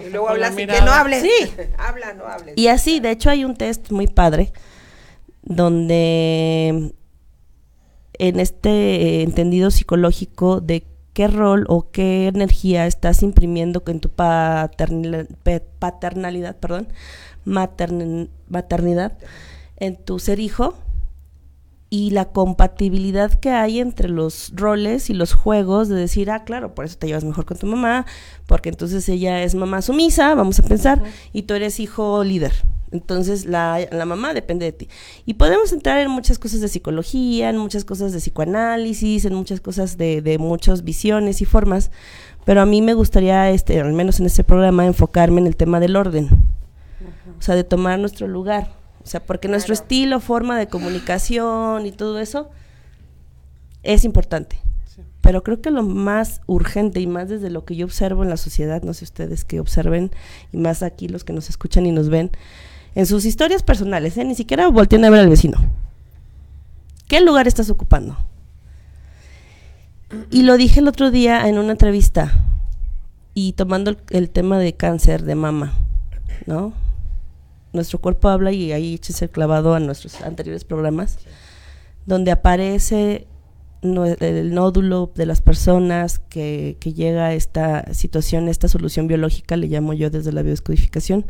Y luego hablas y que no hables. Sí. Habla, no hables. Y así, de hecho, hay un test muy padre donde en este entendido psicológico de qué rol o qué energía estás imprimiendo en tu paternalidad, paternalidad maternidad, en tu ser hijo y la compatibilidad que hay entre los roles y los juegos de decir, ah, claro, por eso te llevas mejor con tu mamá, porque entonces ella es mamá sumisa, vamos a pensar, y tú eres hijo líder. Entonces la, la, mamá depende de ti. Y podemos entrar en muchas cosas de psicología, en muchas cosas de psicoanálisis, en muchas cosas de, de muchas visiones y formas, pero a mí me gustaría, este, al menos en este programa, enfocarme en el tema del orden. O sea, de tomar nuestro lugar o sea, porque nuestro estilo, forma de comunicación y todo eso es importante. Pero creo que lo más urgente y más desde lo que yo observo en la sociedad, no sé ustedes que observen, y más aquí los que nos escuchan y nos ven, en sus historias personales, ¿eh? ni siquiera volteen a ver al vecino. ¿Qué lugar estás ocupando? Y lo dije el otro día en una entrevista y tomando el, el tema de cáncer de mama, ¿no? Nuestro cuerpo habla y ahí échese el clavado a nuestros anteriores programas, donde aparece el nódulo de las personas que, que, llega a esta situación, esta solución biológica, le llamo yo desde la biodescodificación,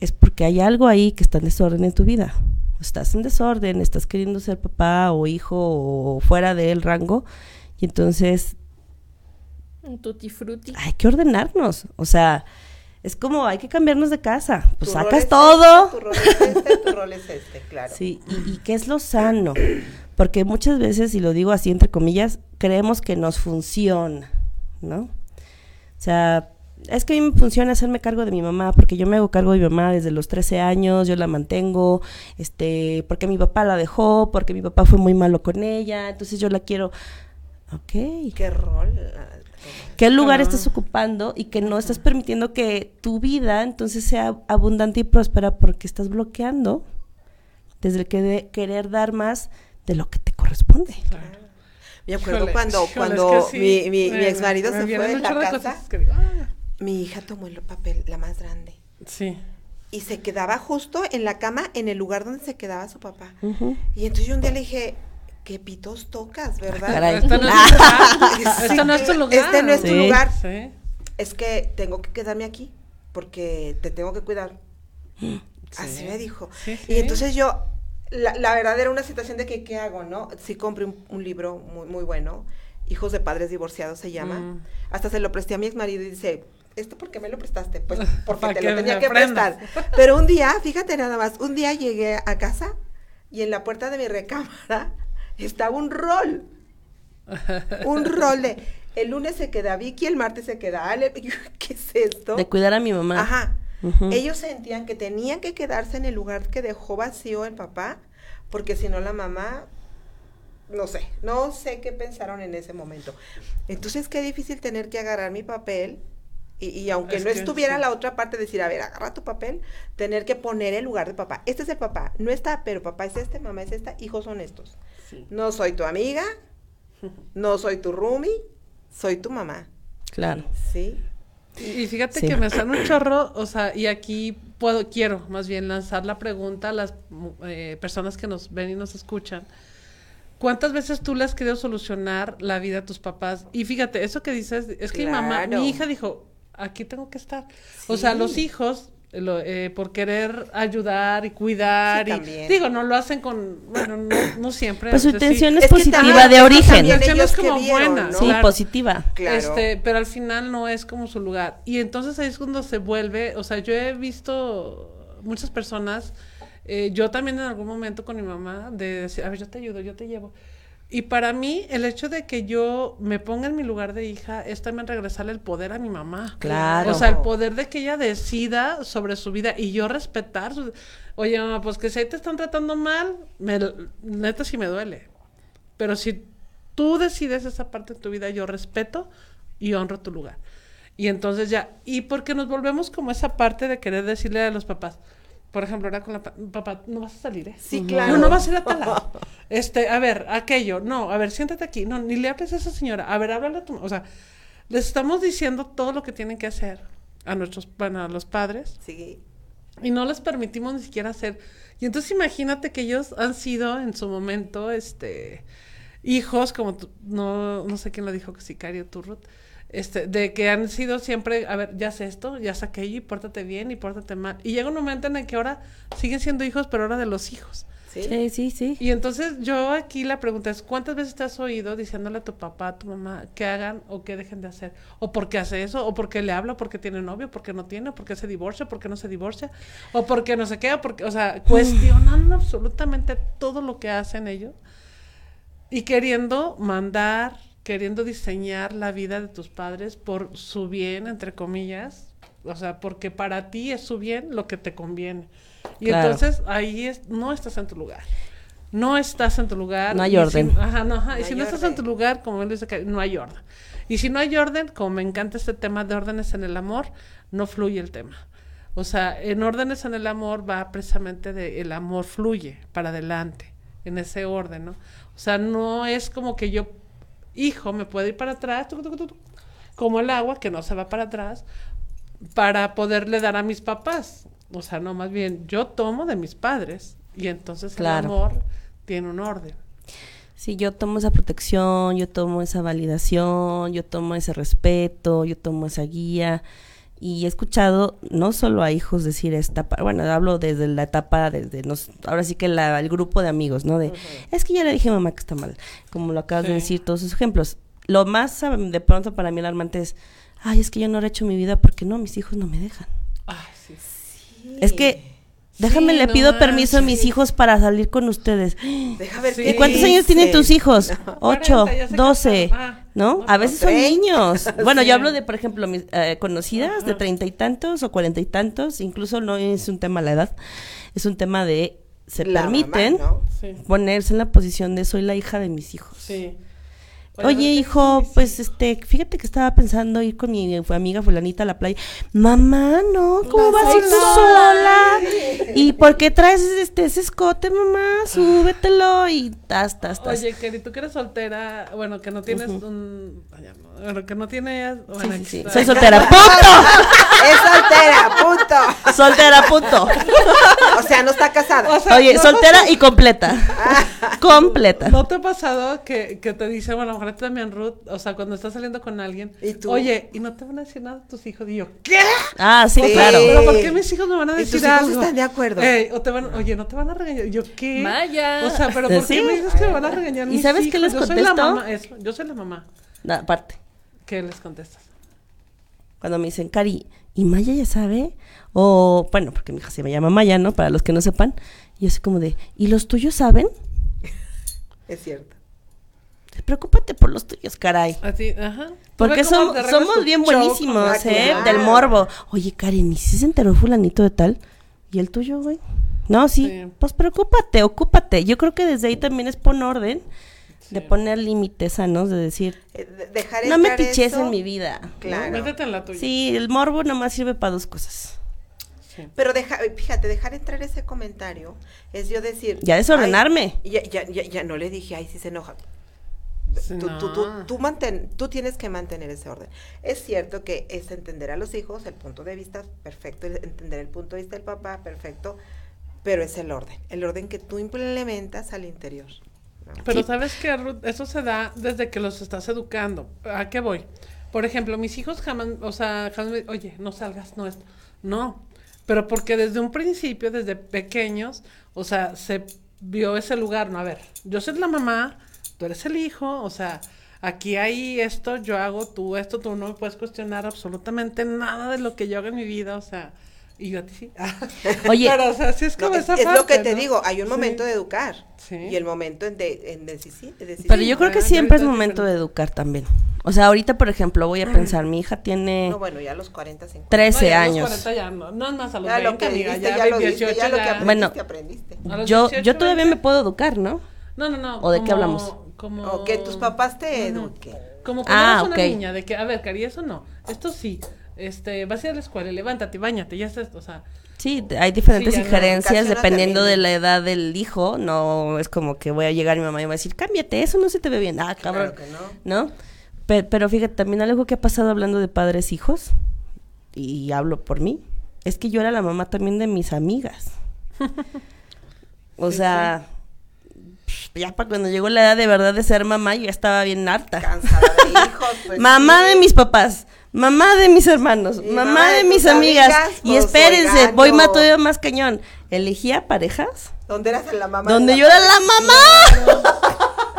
es porque hay algo ahí que está en desorden en tu vida. Estás en desorden, estás queriendo ser papá o hijo o fuera del rango, y entonces... Un tutti frutti. Hay que ordenarnos, o sea, es como hay que cambiarnos de casa. Pues sacas todo. tu rol es este, tu rol es este, claro. Sí, y, y, qué es lo sano. Porque muchas veces, y lo digo así entre comillas, creemos que nos funciona, ¿no? O sea, es que a mí me funciona hacerme cargo de mi mamá, porque yo me hago cargo de mi mamá desde los 13 años, yo la mantengo, este, porque mi papá la dejó, porque mi papá fue muy malo con ella, entonces yo la quiero. Ok. ¿Qué rol? Qué lugar estás ocupando y que no estás permitiendo que tu vida entonces sea abundante y próspera porque estás bloqueando desde el que de querer dar más de lo que te corresponde. Claro. Me acuerdo cuando, cuando es que sí, mi, mi, me, mi, ex marido se fue de la casa, que, ah. mi hija tomó el papel, la más grande. Sí. Y se quedaba justo en la cama, en el lugar donde se quedaba su papá. Uh -huh. Y entonces yo un día le dije, qué pitos tocas, ¿verdad? Este no, es este no es tu lugar. Este no es tu sí. lugar. Sí. Es que tengo que quedarme aquí porque te tengo que cuidar. Sí. Así me dijo. Y entonces yo, la, la, verdad era una situación de que, ¿qué hago, no? Sí compré un, un libro muy, muy bueno, Hijos de Padres Divorciados se llama. Mm. Hasta se lo presté a mi ex marido y dice, ¿esto por qué me lo prestaste? Pues porque te lo tenía que prestar. Pero un día, fíjate nada más, un día llegué a casa y en la puerta de mi recámara estaba un rol. un rol de el lunes se queda Vicky, el martes se queda Ale. ¿Qué es esto? De cuidar a mi mamá. Ajá. Uh -huh. Ellos sentían que tenían que quedarse en el lugar que dejó vacío el papá, porque si no la mamá, no sé, no sé qué pensaron en ese momento. Entonces, qué difícil tener que agarrar mi papel y, y, aunque es no estuviera sí. la otra parte, decir, a ver, agarra tu papel, tener que poner el lugar de papá. Este es el papá, no está, pero papá es este, mamá es esta, hijos son estos. Sí. No soy tu amiga, no soy tu roomie, soy tu mamá. Claro. Sí. Y fíjate sí. que me sale un chorro, o sea, y aquí puedo, quiero más bien lanzar la pregunta a las eh, personas que nos ven y nos escuchan. ¿Cuántas veces tú le has querido solucionar la vida a tus papás? Y fíjate, eso que dices, es que claro. mi mamá, mi hija dijo, aquí tengo que estar. Sí. O sea, los hijos, lo, eh, por querer ayudar y cuidar, sí, y digo, no lo hacen con, bueno, no, no siempre. Pues su intención es, es positiva de origen. Su intención es como vieron, buena. ¿no? Sí, claro. positiva. Claro. Este, pero al final no es como su lugar. Y entonces ahí es cuando se vuelve, o sea, yo he visto muchas personas, eh, yo también en algún momento con mi mamá, de decir, a ver, yo te ayudo, yo te llevo. Y para mí, el hecho de que yo me ponga en mi lugar de hija es también regresarle el poder a mi mamá. Claro. O sea, el poder de que ella decida sobre su vida y yo respetar su... Oye, mamá, pues que si ahí te están tratando mal, me, neta sí me duele. Pero si tú decides esa parte de tu vida, yo respeto y honro tu lugar. Y entonces ya, y porque nos volvemos como esa parte de querer decirle a los papás, por ejemplo, ahora con la papá, no vas a salir, ¿eh? Sí, claro. No, no vas a ir a tal lado. Este, a ver, aquello, no, a ver, siéntate aquí, no, ni le hables a esa señora, a ver, háblale a tu, o sea, les estamos diciendo todo lo que tienen que hacer a nuestros, bueno, a los padres. Sí. Y no les permitimos ni siquiera hacer. Y entonces imagínate que ellos han sido en su momento, este, hijos, como tú, no, no sé quién lo dijo, Sicario Turrut, este, de que han sido siempre, a ver, ya sé esto, ya sé aquello, y pórtate bien y pórtate mal. Y llega un momento en el que ahora siguen siendo hijos, pero ahora de los hijos. ¿sí? Sí, sí, sí. Y entonces yo aquí la pregunta es, ¿cuántas veces te has oído diciéndole a tu papá, a tu mamá, que hagan o que dejen de hacer? ¿O por qué hace eso? ¿O por qué le habla? ¿O por qué tiene novio? ¿Por qué no tiene? ¿O por qué se divorcia? ¿Por qué no se divorcia? ¿O por qué no se queda? Porque, o sea, cuestionando absolutamente todo lo que hacen ellos y queriendo mandar, queriendo diseñar la vida de tus padres por su bien, entre comillas, o sea, porque para ti es su bien lo que te conviene. Y Claro. entonces ahí es, no estás en tu lugar. No estás en tu lugar. No hay y si- orden. ajá, no, ajá, y si no estás en tu lugar, como él dice que no hay orden. Y si no hay orden, como me encanta este tema de órdenes en el amor, no fluye el tema. O sea, en órdenes en el amor va precisamente de el amor fluye para adelante, en ese orden, ¿no? O sea, no es como que yo, hijo, me puedo ir para atrás, como el agua que no se va para atrás, para poderle dar a mis papás. O sea, no, más bien, yo tomo de mis padres y entonces Claro. el amor tiene un orden. Sí, yo tomo esa protección, yo tomo esa validación, yo tomo ese respeto, yo tomo esa guía. Y he escuchado no solo a hijos decir esta, bueno, hablo desde la etapa, desde nos, ahora sí que la- el grupo de amigos, ¿no? De, es que ya le dije a mamá que está mal, como lo acabas de decir, todos esos ejemplos. Lo más ah, de pronto para mí alarmante es, ay, es que yo no he hecho mi vida porque no, mis hijos no me dejan. Ay, sí. Es que, déjame, Sí, le no pido permiso a mis hijos para salir con ustedes. Deja ver Sí. ¿Y cuántos años tienen tus hijos? Ocho, 40, ya se doce. Ah, ¿no? A veces son niños. Bueno, Sí. yo hablo de, por ejemplo, mis eh, conocidas de treinta y tantos o cuarenta y tantos, incluso no es un tema la edad, es un tema de se La mamá, permiten ¿no? Sí, ponerse en la posición de soy la hija de mis hijos. sí. Oye, hijo, pues este, fíjate que estaba pensando ir con mi amiga fulanita a la playa. Mamá, no, ¿cómo Vas a ir sola. ¿Y por qué traes este ese escote, mamá? Súbetelo y tas, tas, tas. Oye, Keri, tú que eres soltera, bueno, que no tienes un... Bueno, que no tienes... Sí, Bueno, sí, aquí sí. está. Soy soltera, punto. Es soltera, punto. Soltera, punto. O sea, no está casada. O sea, Oye, no- soltera y completa. Completa. ¿No te ha pasado que, que te dice, bueno, también, Ruth, o sea, cuando estás saliendo con alguien, ¿Y tú? oye, y no te van a decir nada tus hijos? Y yo, ¿qué? Ah, sí, claro. ¿Pero por qué mis hijos me van a ¿Y tus decir hijos algo? están de acuerdo? Ey, o te van, oye, ¿no te van a regañar? Y yo, ¿qué? Maya. O sea, ¿pero por Sí. qué me dices que me van a regañar ¿Y mis sabes qué hijos? les Yo soy la contesto? mamá, eso, yo soy la mamá. Da- Aparte, ¿Qué les contestas? cuando me dicen, Cari, ¿y Maya ya sabe? O, bueno, porque mi hija se me llama Maya, ¿no? Para los que no sepan. Y yo así como de, ¿y los tuyos saben? Es cierto. Preocúpate por los tuyos, caray. Así, ajá. Porque somos, bien buenísimos, Ah, ¿eh? claro. Del morbo. Oye, Karen, ¿y si se enteró fulanito de tal? ¿Y el tuyo, güey? No, sí. Sí. Pues preocúpate, ocúpate. Yo creo que desde ahí también es poner orden, de poner límites sanos, de decir, Eh, de- dejar no me piches eso, en mi vida. ¿no? Claro. Métete en la tuya. Sí, el morbo nomás sirve para dos cosas. Sí. Pero deja, fíjate, dejar entrar ese comentario es yo decir. Ya desordenarme. "Ay, ya, ya, ya, ya no le dije, ay, si se enoja. Tú, tú, tú, tienes que mantener ese orden. Es cierto que es entender a los hijos, el punto de vista perfecto, entender el punto de vista del papá, perfecto, pero es el orden, el orden que tú implementas al interior. ¿no? Pero Sí. sabes que Ruth, eso se da desde que los estás educando. ¿A qué voy? Por ejemplo, mis hijos jamás, o sea, jamás oye, no salgas, no esto. No, pero porque desde un principio, desde pequeños, o sea, se vio ese lugar, no, a ver, yo soy la mamá, tú eres el hijo, o sea, aquí hay esto, yo hago tú esto, tú no me puedes cuestionar absolutamente nada de lo que yo hago en mi vida, o sea, y yo a ti sí. Oye. pero o sea, sí es No, como es, esa es lo que parte, te ¿no? digo, hay un Sí. momento de educar Sí. y el momento en, de, en decisi- de decidir. Pero yo creo que siempre es momento de educar también. O sea, ahorita, por ejemplo, voy a pensar, mi hija tiene No, bueno, ya a los 40, 50. 13 No, ya a los años. 40 ya no, no es más a los Ya 20, lo que amiga, ya, ya lo 18 dijiste, ya lo que ya. aprendiste, Bueno, aprendiste. A los Yo, 18, yo todavía me 20. puedo educar, ¿no? No, no, no. ¿O de qué como- hablamos? Como... O que tus papás te eduquen. Como cuando Ah, eres una niña, de que, a ver, Cari, eso no, esto sí, este, vas a ir a la escuela, levántate, bañate, ya estás, o sea, Sí, hay diferentes Sí, injerencias dependiendo también. de la edad del hijo. No es como que voy a llegar y mi mamá y me va a decir, cámbiate, eso no se te ve bien. Ah, cabrón. Claro que no. ¿No? Pe- Pero, fíjate, también algo que ha pasado hablando de padres hijos, y hablo por mí, es que yo era la mamá también de mis amigas. o Sí, sea, ya para cuando llegó la edad de verdad de ser mamá, yo ya estaba bien harta. Cansada de hijos. pues, mamá sí. de mis papás, mamá de mis hermanos, mamá, mamá de mis amigas. amigas, y pues, espérense, oigan, voy más todavía más cañón. Elegía parejas ¿Dónde eras la mamá? Donde de yo era la mamá.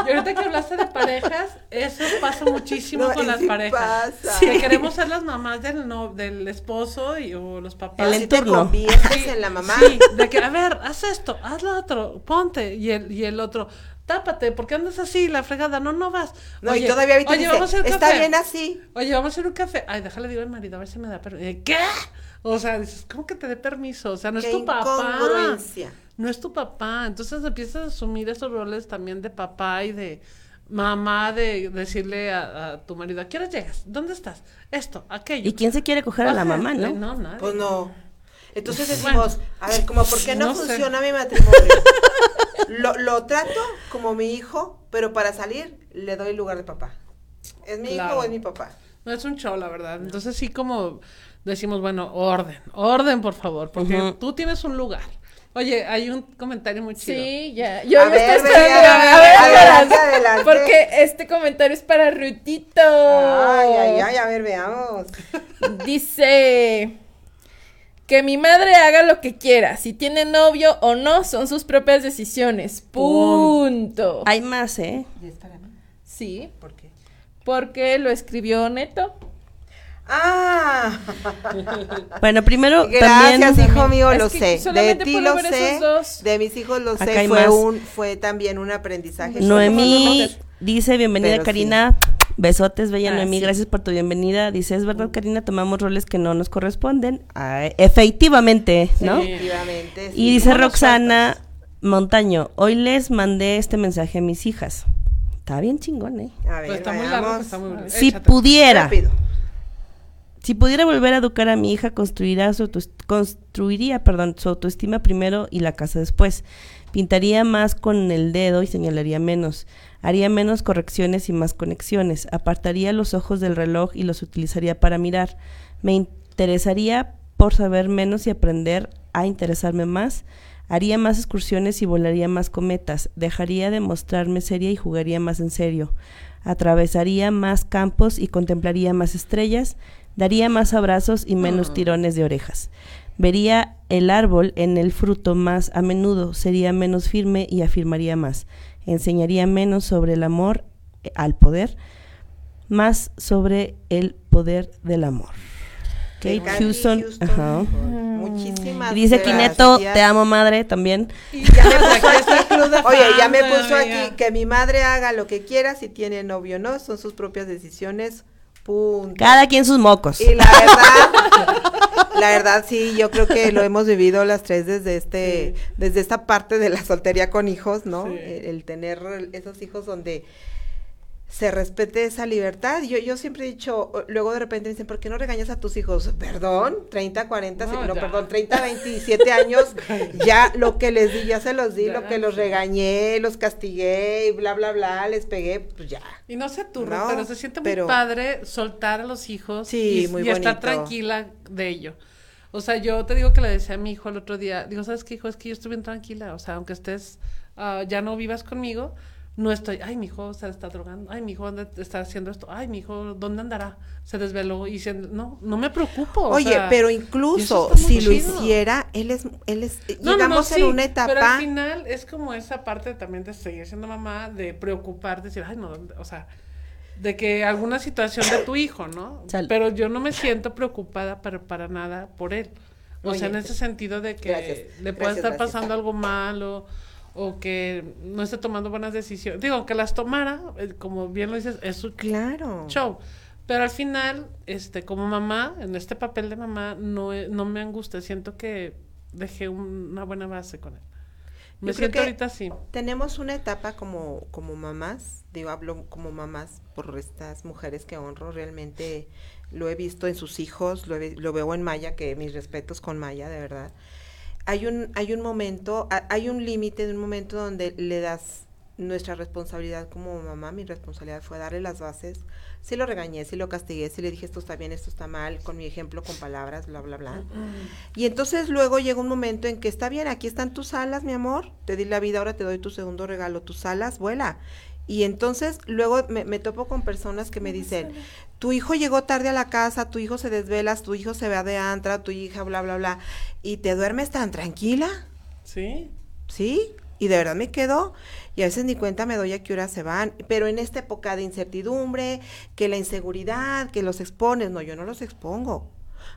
Y ahorita que hablaste de parejas, eso pasa muchísimo No, con las sí parejas. pasa. Que queremos ser las mamás del, no, del esposo y, o los papás. El Así te entorno. conviertes en la mamá. Sí, de que, a ver, haz esto, haz lo otro, ponte. Y el, y el otro, tápate, ¿por qué andas así? La fregada, no, no vas. No, y todavía ahorita oye, dice, vamos a hacer está café". bien así. Oye, vamos a hacer un café. Ay, déjale digo al marido, a ver si me da permiso. ¿Qué? O sea, dices, ¿cómo que te dé permiso? O sea, no Qué es tu papá. incongruencia. No es tu papá. Entonces empiezas a asumir esos roles también de papá y de mamá, de decirle a, a tu marido, ¿a qué hora llegas? ¿Dónde estás? Esto, aquello. ¿Y quién se quiere coger a la mamá, no? No, nadie. Pues no. Entonces Bueno, decimos, a ver, como por qué no, no sé. funciona mi matrimonio. lo, lo trato como mi hijo, pero para salir le doy lugar de papá. ¿Es mi hijo o es mi papá? No es un show, la verdad. Entonces sí como decimos, bueno, orden, orden, por favor, porque tú tienes un lugar. Oye, hay un comentario muy chido. Sí, ya. Yo, A ver, estoy esperando. A ver, adelante, adelante. Porque este comentario es para Rutito. Ay, ay, ay, a ver, veamos. Dice que mi madre haga lo que quiera. Si tiene novio o no, son sus propias decisiones. Punto. Hay más, ¿eh? ¿Y es para mí? Sí, ¿Por qué? porque lo escribió Neto. Ah, Bueno, primero gracias, también... hijo mío, Es lo sé. De solamente ti lo sé, esos dos. de mis hijos lo Acá sé. Fue más. un, fue también un aprendizaje. Noemí dice, bienvenida Pero sí. Karina. Besotes, bella Ah, Noemí, sí. gracias por tu bienvenida. Dice, es verdad, Karina, tomamos roles que no nos corresponden. Ah, efectivamente, ¿no? Sí. Efectivamente. sí. Y dice ¿Cómo nos Roxana Montaño, hoy les mandé este mensaje a mis hijas. Está bien chingón, ¿eh? A ver, Pues está muy largo, está muy bonito. Si Échate. pudiera, Rápido. Si pudiera volver a educar a mi hija, construirá su construiría su autoestima primero y la casa después. Pintaría más con el dedo y señalaría menos. Haría menos correcciones y más conexiones. Apartaría los ojos del reloj y los utilizaría para mirar. Me interesaría por saber menos y aprender a interesarme más. Haría más excursiones y volaría más cometas. Dejaría de mostrarme seria y jugaría más en serio. Atravesaría más campos y contemplaría más estrellas. Daría más abrazos y menos tirones de orejas. Vería el árbol en el fruto más a menudo, sería menos firme y afirmaría más. Enseñaría menos sobre el amor eh, al poder, más sobre el poder del amor. Kate Houston, Houston. ajá. Muchísimas Y dice aquí Neto, gracias. te amo madre también. Y ya me puso aquí. Oye, ya me puso aquí que mi madre haga lo que quiera, si tiene novio o no, son sus propias decisiones. Punto. Cada quien sus mocos. Y la verdad, la verdad sí, yo creo que lo hemos vivido las tres desde este, desde esta parte de la soltería con hijos, ¿no? Sí. El, el tener esos hijos donde se respete esa libertad. Yo, yo siempre he dicho, luego de repente me dicen, ¿por qué no regañas a tus hijos? Perdón, 30, 40, No, perdón, 30, 27 años, ya lo que les di, ya se los di, Ya, lo que los regañé, los castigué y bla, bla, bla, les pegué, pues ya. Y no tú, Ruth, No, pero se siente muy pero- padre soltar a los hijos Sí, y, muy y estar tranquila de ello. O sea, yo te digo que le decía a mi hijo el otro día, digo, ¿sabes qué, hijo? Es que yo estoy bien tranquila. O sea, aunque estés, ah, ya no vivas conmigo, no estoy, ay, mi hijo se está drogando, ay, mi hijo ¿dónde está haciendo esto, ay, mi hijo, ¿dónde andará? Se desveló y se, no, no me preocupo. o Oye, sea, pero incluso si lo hiciera, él es, él es, No, no, no, llegamos sí, en una Pero al etapa, final es como esa parte también de seguir siendo mamá, de preocupar, decir, ay, no, ¿dónde?". o sea, de que alguna situación de tu hijo, ¿no? Sal- Pero yo no me siento preocupada para, para nada por él. O sea, en ese sentido de que gracias, le pueda gracias, estar gracias. pasando algo malo o que no esté tomando buenas decisiones. Digo, que las tomara, eh, como bien lo dices, es su claro, show. Pero al final, este, como mamá, en este papel de mamá, no, he- no me angustia. Siento que dejé un- una buena base con él. Me Yo creo siento que- ahorita así. tenemos una etapa como, como mamás, digo, hablo como mamás por estas mujeres que honro, realmente lo he visto en sus hijos, lo, he- lo veo en Maya, que mis respetos con Maya, de verdad. Hay un, hay un momento, ha- hay un límite de un momento donde le das nuestra responsabilidad como mamá, mi responsabilidad fue darle las bases. Sí lo regañé, sí lo castigué, sí le dije esto está bien, esto está mal, con mi ejemplo, con palabras, bla, bla, bla. Y entonces luego llega un momento en que está bien, aquí están tus alas, mi amor, te di la vida, ahora te doy tu segundo regalo, tus alas, vuela. Y entonces luego me, me topo con personas que me dicen, tu hijo llegó tarde a la casa, tu hijo se desvelas, tu hijo se va de antra, tu hija, bla, bla, bla, y te duermes tan tranquila. Sí. ¿Sí? Y de verdad me quedo y a veces ni cuenta me doy a qué hora se van. Pero en esta época de incertidumbre, que la inseguridad, que los expones, no, yo no los expongo.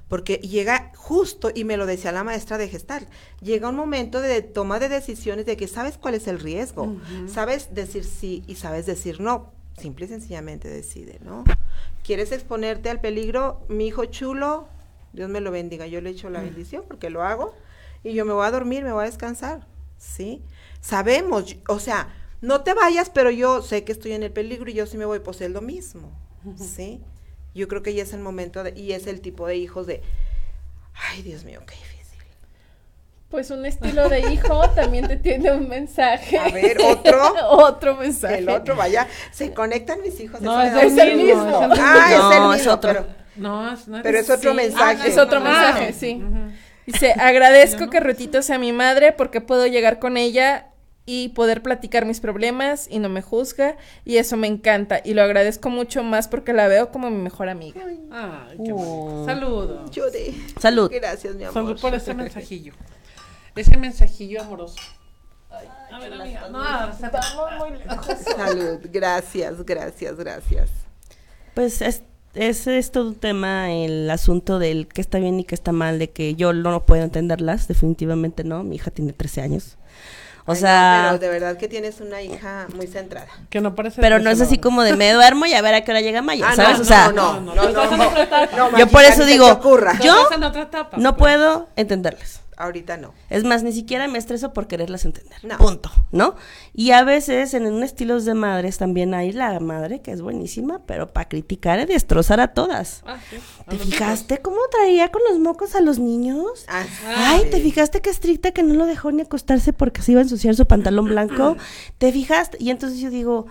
Porque llega justo, y me lo decía la maestra de gestal, llega un momento de toma de decisiones de que sabes cuál es el riesgo, sabes decir sí y sabes decir no, simple y sencillamente decide, ¿no? ¿Quieres exponerte al peligro? Mi hijo chulo, Dios me lo bendiga, yo le echo la bendición porque lo hago y yo me voy a dormir, me voy a descansar, ¿sí? Sabemos, o sea, no te vayas, pero yo sé que estoy en el peligro y yo sí me voy, pues es lo mismo, ¿sí? Yo creo que ya es el momento de, y es el tipo de hijos de, ay Dios mío, qué difícil. Pues un estilo de hijo también te tiene un mensaje. A ver, otro. otro mensaje. El otro, vaya, se conectan mis hijos. No, es da el mismo, gusto. es el Ah, mismo. es el No, mismo, es otro. Pero, No, es, no pero es otro sí. mensaje. Ah, es otro Ah, mensaje, sí. ujú. Dice, agradezco que Rutito sea mi madre porque puedo llegar con ella y poder platicar mis problemas y no me juzga y eso me encanta y lo agradezco mucho más porque la veo como mi mejor amiga. Ay, qué Oh. Saludos. de, Salud. gracias, mi amor. Salud por ese mensajillo. Ese mensajillo amoroso. a ver, amiga. No, Salud, gracias, gracias, gracias. Pues es, ese es todo un tema, el asunto del qué está bien y qué está mal, de que yo no puedo entenderlas, definitivamente no. Mi hija tiene 13 años. O Ay, no, sea, pero de verdad que tienes una hija muy centrada. Que no parece. pero no es así como de me duermo y a ver a qué hora llega Maya, Ah, ¿sabes? no, o sea, no, no, no, etapa. no, yo por eso digo. No, yo no puedo entenderlas. Ahorita no. Es más, ni siquiera me estreso por quererlas entender. No. Punto, ¿no? Y a veces en un estilos de madres también hay la madre que es buenísima, pero para criticar y destrozar a todas. Ah, sí. ¿Te fijaste cómo traía con los mocos a los niños? Ah, Ay, ¿te fijaste qué estricta que no lo dejó ni acostarse porque se iba a ensuciar su pantalón blanco? ¿Te fijaste? Y entonces yo digo,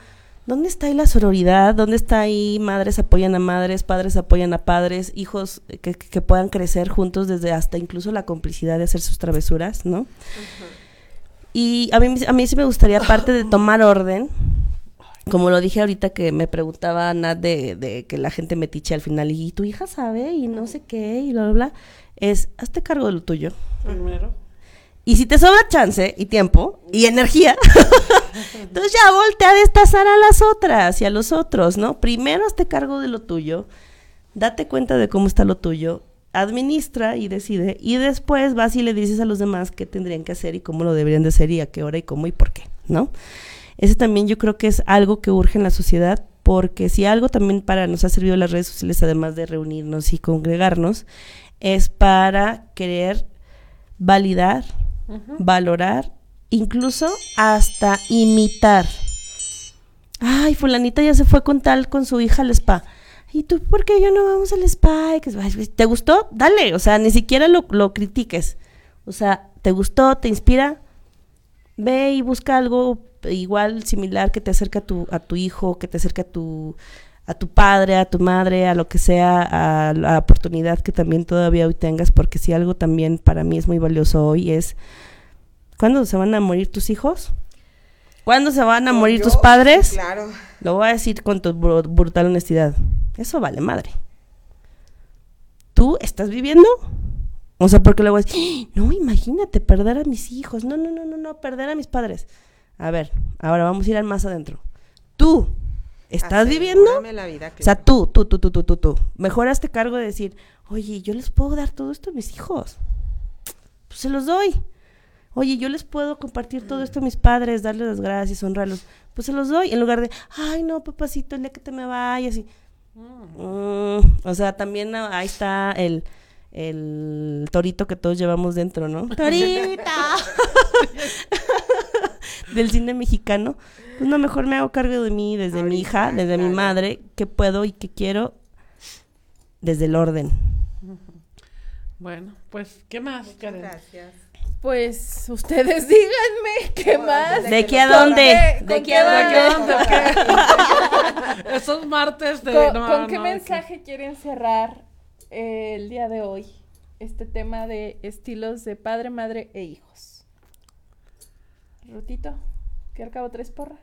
¿dónde está ahí la sororidad? ¿Dónde está ahí madres apoyan a madres, padres apoyan a padres, hijos que, que puedan crecer juntos desde hasta incluso la complicidad de hacer sus travesuras, ¿no? Y a mí, a mí sí me gustaría, aparte de tomar orden, como lo dije ahorita que me preguntaba Nat de, de que la gente metiche al final, y tu hija sabe, y no sé qué, y bla, bla, bla, es, hazte cargo de lo tuyo. Primero. Y si te sobra chance y tiempo y energía, entonces ya voltea a destazar a las otras y a los otros, ¿no? Primero hazte cargo de lo tuyo, date cuenta de cómo está lo tuyo, administra y decide, y después vas y le dices a los demás qué tendrían que hacer y cómo lo deberían de hacer y a qué hora y cómo y por qué, ¿no? Ese también yo creo que es algo que urge en la sociedad, porque si algo también para nos ha servido las redes sociales, además de reunirnos y congregarnos, es para querer validar, valorar, incluso hasta imitar. Ay, fulanita ya se fue con tal con su hija al spa. ¿Y tú por qué yo no vamos al spa? ¿Te gustó? Dale, o sea, ni siquiera lo, lo critiques. O sea, ¿te gustó? ¿Te inspira? Ve y busca algo igual, similar, que te acerque a tu, a tu hijo, que te acerque a tu, a tu padre, a tu madre, a lo que sea, a la oportunidad que también todavía hoy tengas, porque si algo también para mí es muy valioso hoy es, ¿cuándo se van a morir tus hijos? ¿Cuándo se van a Como morir yo, tus padres? Claro. Lo voy a decir con tu bru- brutal honestidad. Eso vale madre. ¿Tú estás viviendo? O sea, porque luego es, "¡Ah! no, imagínate perder a mis hijos. No, no, no, no, no, perder a mis padres. A ver, ahora vamos a ir al más adentro. ¿Tú estás viviendo? La vida, O sea, tú, tú, tú, tú, tú, tú, tú. Mejor hazte cargo de decir, oye, yo les puedo dar todo esto a mis hijos. Pues se los doy. Oye, yo les puedo compartir todo esto a mis padres, darles las gracias, honrarlos. Pues se los doy. En lugar de, ay, no, papacito, el día que te me vayas. Y, Mm, o sea, también ah, ahí está el, el torito que todos llevamos dentro, ¿no? ¡Torita! Del cine mexicano. Pues no, mejor me hago cargo de mí, desde mi hija, desde mi madre, que puedo y que quiero, desde el orden. Bueno, pues, ¿qué más, Karen? Gracias. Pues ustedes díganme qué más. ¿De ¿De qué a dónde? ¿De ¿Con qué a dónde? Esos martes de. ¿Con, no, con qué no, mensaje quieren cerrar eh, el día de hoy? Este tema de estilos de padre, madre e hijos. Rutito, que al cabo tres porra.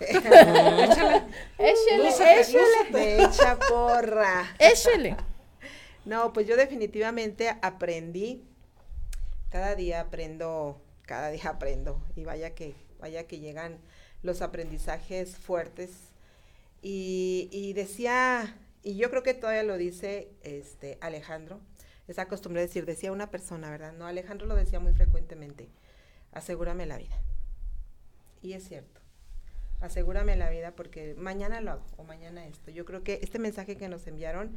Échale, échale, De hecha porra. échale. No, pues yo definitivamente aprendí, cada día aprendo cada día aprendo y vaya que, vaya que llegan los aprendizajes fuertes. Y, y decía, y yo creo que todavía lo dice este Alejandro, esa costumbre de decir, decía una persona, ¿verdad? No, Alejandro lo decía muy frecuentemente, asegúrame la vida. Y es cierto, asegúrame la vida porque mañana lo hago o mañana esto. Yo creo que este mensaje que nos enviaron,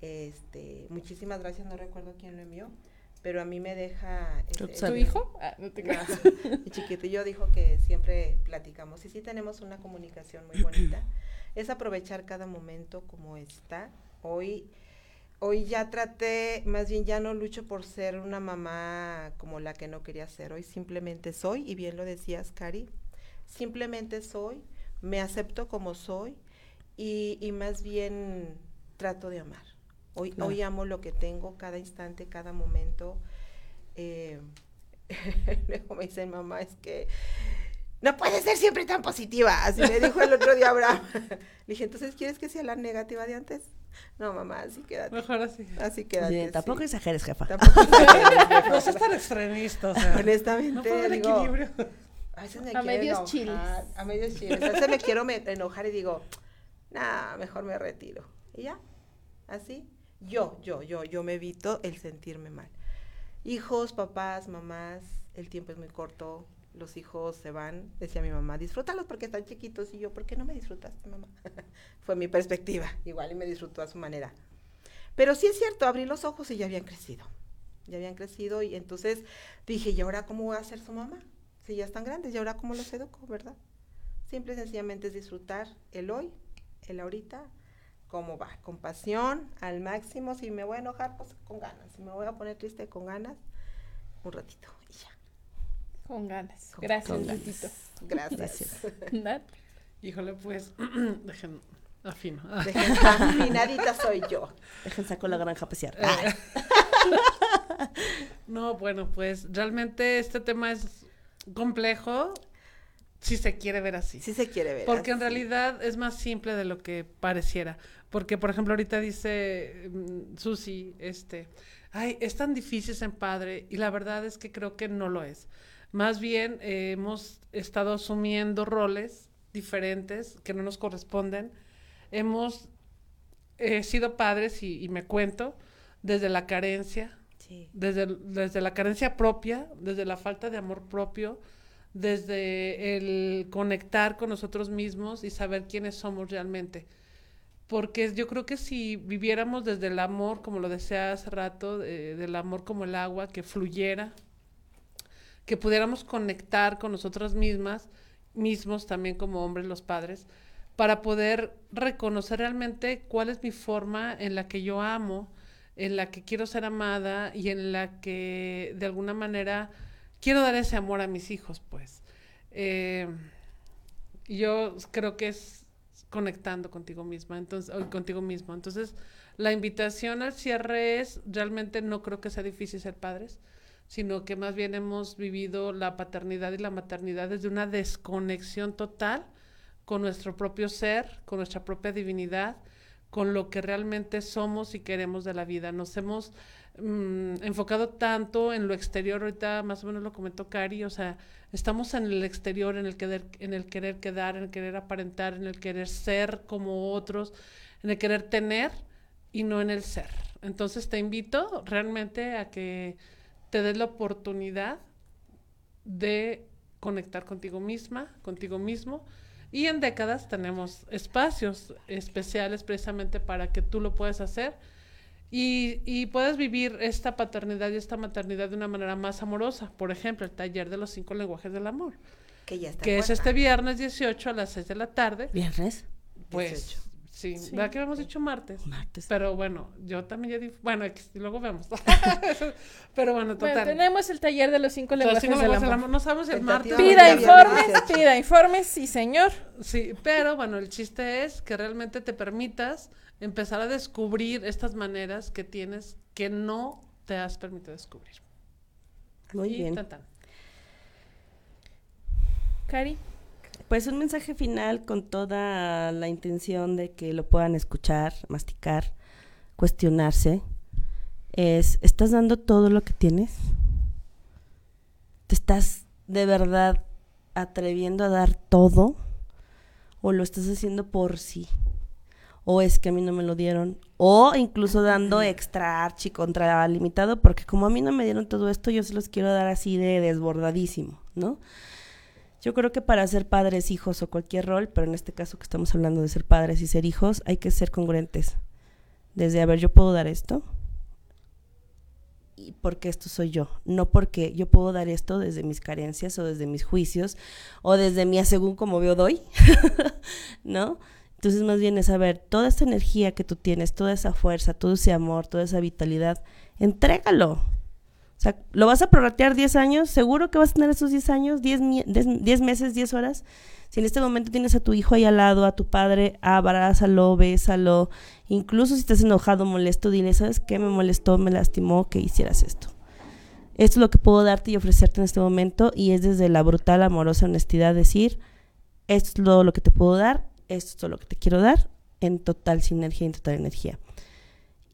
este, muchísimas gracias, no recuerdo quién lo envió, pero a mí me deja... ese- ¿Tu hijo? Ah, no te creas. mi chiquitillo dijo que siempre platicamos y sí tenemos una comunicación muy bonita. Es aprovechar cada momento como está. Hoy, hoy ya traté, más bien ya no lucho por ser una mamá como la que no quería ser. Hoy simplemente soy, y bien lo decías, Cari, simplemente soy, me acepto como soy y, y más bien trato de amar. Hoy, Claro. hoy amo lo que tengo, cada instante, cada momento. Eh, luego me dicen, mamá, es que no puede ser siempre tan positiva. Así me dijo el otro día Abraham. Le dije, entonces, ¿quieres que sea la negativa de antes? No, mamá, así quédate. Mejor así. Así quédate. Sí, tampoco sí. exageres, jefa. Tampoco exageres, No seas tan extremista, o sea. Honestamente, No puedo digo, equilibrio. A veces me A quiero medios enojar, chiles. A medios chiles. A veces me quiero me- enojar y digo, nah, mejor me retiro. Y ya, así. Yo, yo, yo, yo me evito el sentirme mal. Hijos, papás, mamás, el tiempo es muy corto, los hijos se van, decía mi mamá, disfrútalos porque están chiquitos. Y yo, ¿por qué no me disfrutaste, mamá? Fue mi perspectiva. Igual y me disfrutó a su manera. Pero sí es cierto, abrí los ojos y ya habían crecido. Ya habían crecido y entonces dije, ¿y ahora cómo voy a ser su mamá? Si ya están grandes, ¿y ahora cómo los educo, verdad? Simple y sencillamente es disfrutar el hoy, el ahorita, cómo va, con pasión, al máximo. Si me voy a enojar, pues con ganas. Si me voy a poner triste, con ganas, un ratito y ya. Con ganas. Con- Gracias, con ganas. Gracias. Nat. Híjole, pues, dejen, afino. Dejen, afinadita soy yo. Dejen saco la granja a pasear. Eh, No, bueno, pues realmente este tema es complejo si se quiere ver así. Si se quiere ver. Porque en realidad es más simple de lo que pareciera. Porque, por ejemplo, ahorita dice mm, Susi, este, ay, es tan difícil ser padre, y la verdad es que creo que no lo es. Más bien eh, hemos estado asumiendo roles diferentes que no nos corresponden. Hemos eh, sido padres, y, y me cuento, desde la carencia, Desde, desde la carencia propia, desde la falta de amor propio, desde el conectar con nosotros mismos y saber quiénes somos realmente. Porque yo creo que si viviéramos desde el amor, como lo decía hace rato, del amor como el agua, que fluyera, que pudiéramos conectar con nosotras mismas, mismos también como hombres, los padres, para poder reconocer realmente cuál es mi forma en la que yo amo, en la que quiero ser amada y en la que de alguna manera quiero dar ese amor a mis hijos, pues. Eh, yo creo que es conectando contigo misma, entonces, o contigo mismo. Entonces, la invitación al cierre es, realmente no creo que sea difícil ser padres, sino que más bien hemos vivido la paternidad y la maternidad desde una desconexión total con nuestro propio ser, con nuestra propia divinidad, con lo que realmente somos y queremos de la vida. Nos hemos mm, enfocado tanto en lo exterior, ahorita más o menos lo comentó Cari, o sea, estamos en el exterior, en el querer, en el querer quedar, en el querer aparentar, en el querer ser como otros, en el querer tener y no en el ser. Entonces te invito realmente a que te des la oportunidad de conectar contigo misma, contigo mismo. Y en décadas tenemos espacios especiales precisamente para que tú lo puedas hacer y, y puedas vivir esta paternidad y esta maternidad de una manera más amorosa. Por ejemplo, el taller de los cinco lenguajes del amor, Que ya está. que es este viernes 18 a las 6 de la tarde. ¿Viernes? Pues 18. Sí, Sí. ¿verdad que habíamos dicho martes? Martes. Pero bueno, yo también ya di, bueno, luego vemos. Pero bueno, total. Bueno, tenemos el taller de los cinco Los lenguajes cinco del lenguajes del amor. amor. No sabemos el martes. Pida informes, viernes 18. pida informes, sí señor. Sí, pero bueno, el chiste es que realmente te permitas empezar a descubrir estas maneras que tienes que no te has permitido descubrir. Muy Y bien. tan, tan. Cari, Pues un mensaje final con toda la intención de que lo puedan escuchar, masticar, cuestionarse. Es, ¿estás dando todo lo que tienes? ¿Te estás de verdad atreviendo a dar todo o lo estás haciendo por sí o es que a mí no me lo dieron o incluso dando extra archi contra limitado porque como a mí no me dieron todo esto yo se los quiero dar así de desbordadísimo, ¿no? Yo creo que para ser padres, hijos o cualquier rol, pero en este caso que estamos hablando de ser padres y ser hijos, hay que ser congruentes. Desde, a ver, yo puedo dar esto, y porque esto soy yo, no porque yo puedo dar esto desde mis carencias o desde mis juicios o desde mi según como veo doy, ¿no? Entonces más bien es saber toda esta energía que tú tienes, toda esa fuerza, todo ese amor, toda esa vitalidad, entrégalo. O sea, ¿lo vas a prorratear 10 años? ¿Seguro que vas a tener esos 10 años, 10, 10 meses, 10 horas? Si en este momento tienes a tu hijo ahí al lado, a tu padre, abrázalo, bésalo, incluso si estás enojado, molesto, dile, ¿sabes qué? Me molestó, me lastimó que hicieras esto. Esto es lo que puedo darte y ofrecerte en este momento y es desde la brutal, amorosa honestidad decir, esto es todo lo que te puedo dar, esto es todo lo que te quiero dar, en total sinergia en total energía.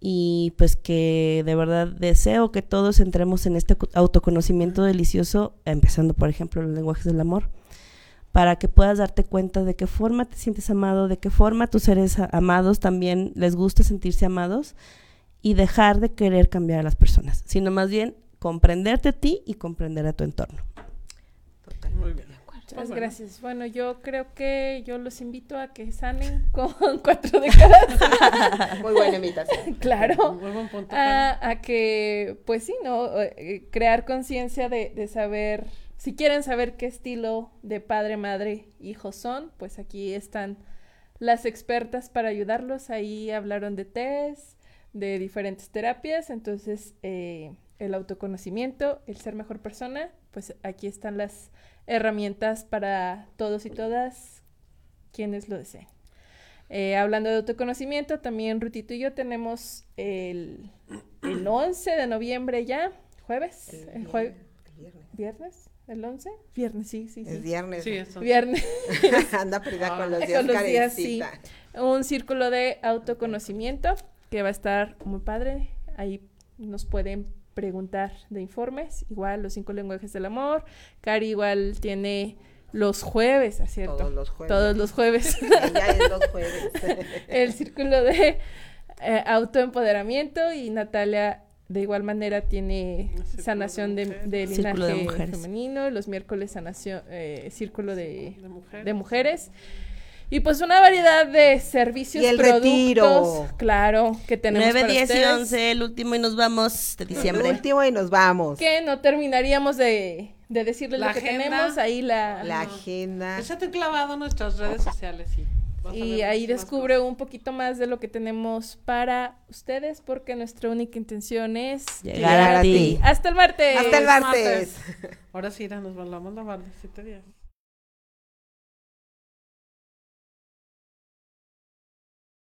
Y pues que de verdad deseo que todos entremos en este autoconocimiento delicioso, empezando por ejemplo los lenguajes del amor, para que puedas darte cuenta de qué forma te sientes amado, de qué forma tus seres amados también les gusta sentirse amados y dejar de querer cambiar a las personas, sino más bien comprenderte a ti y comprender a tu entorno. Muy bien. Muchas gracias. Bueno, yo creo que yo los invito a que sanen con cuatro décadas. Muy buena invitación. claro. Muy buen punto. A, a, que, pues sí, ¿no? Eh, crear conciencia de, de saber si quieren saber qué estilo de padre, madre, hijo son, pues aquí están las expertas para ayudarlos. Ahí hablaron de test, de diferentes terapias, entonces eh, el autoconocimiento, el ser mejor persona, pues aquí están las herramientas para todos y todas quienes lo deseen. Eh, hablando de autoconocimiento, también Rutito y yo tenemos el, el 11 de noviembre ya, jueves, el, viernes. viernes ¿El 11? Viernes, sí, sí, sí. Es viernes. Sí, eso. Viernes. Anda perdida con los días, con los días sí. Un círculo de autoconocimiento que va a estar muy padre. Ahí nos pueden preguntar de informes. Igual los cinco lenguajes del amor. Cari igual tiene los jueves, ¿cierto? Todos los jueves. Todos los jueves. ya es los jueves. El círculo de eh, autoempoderamiento y Natalia de igual manera tiene sanación de, de, linaje femenino, los miércoles sanación, eh, círculo de, de, mujeres. Y pues una variedad de servicios, y el retiro. claro, que tenemos 9, 10 y 11, el último y nos vamos de diciembre. El último y nos vamos. Que no terminaríamos de, de decirles lo que tenemos, ahí la... La agenda. Déjate clavado en nuestras redes sociales, sí y ahí descubre un poquito más de lo que tenemos para ustedes porque nuestra única intención es llegar, a, ti. Hasta el martes. Hasta el martes. Ahora sí, nos volvamos a martes, siete días.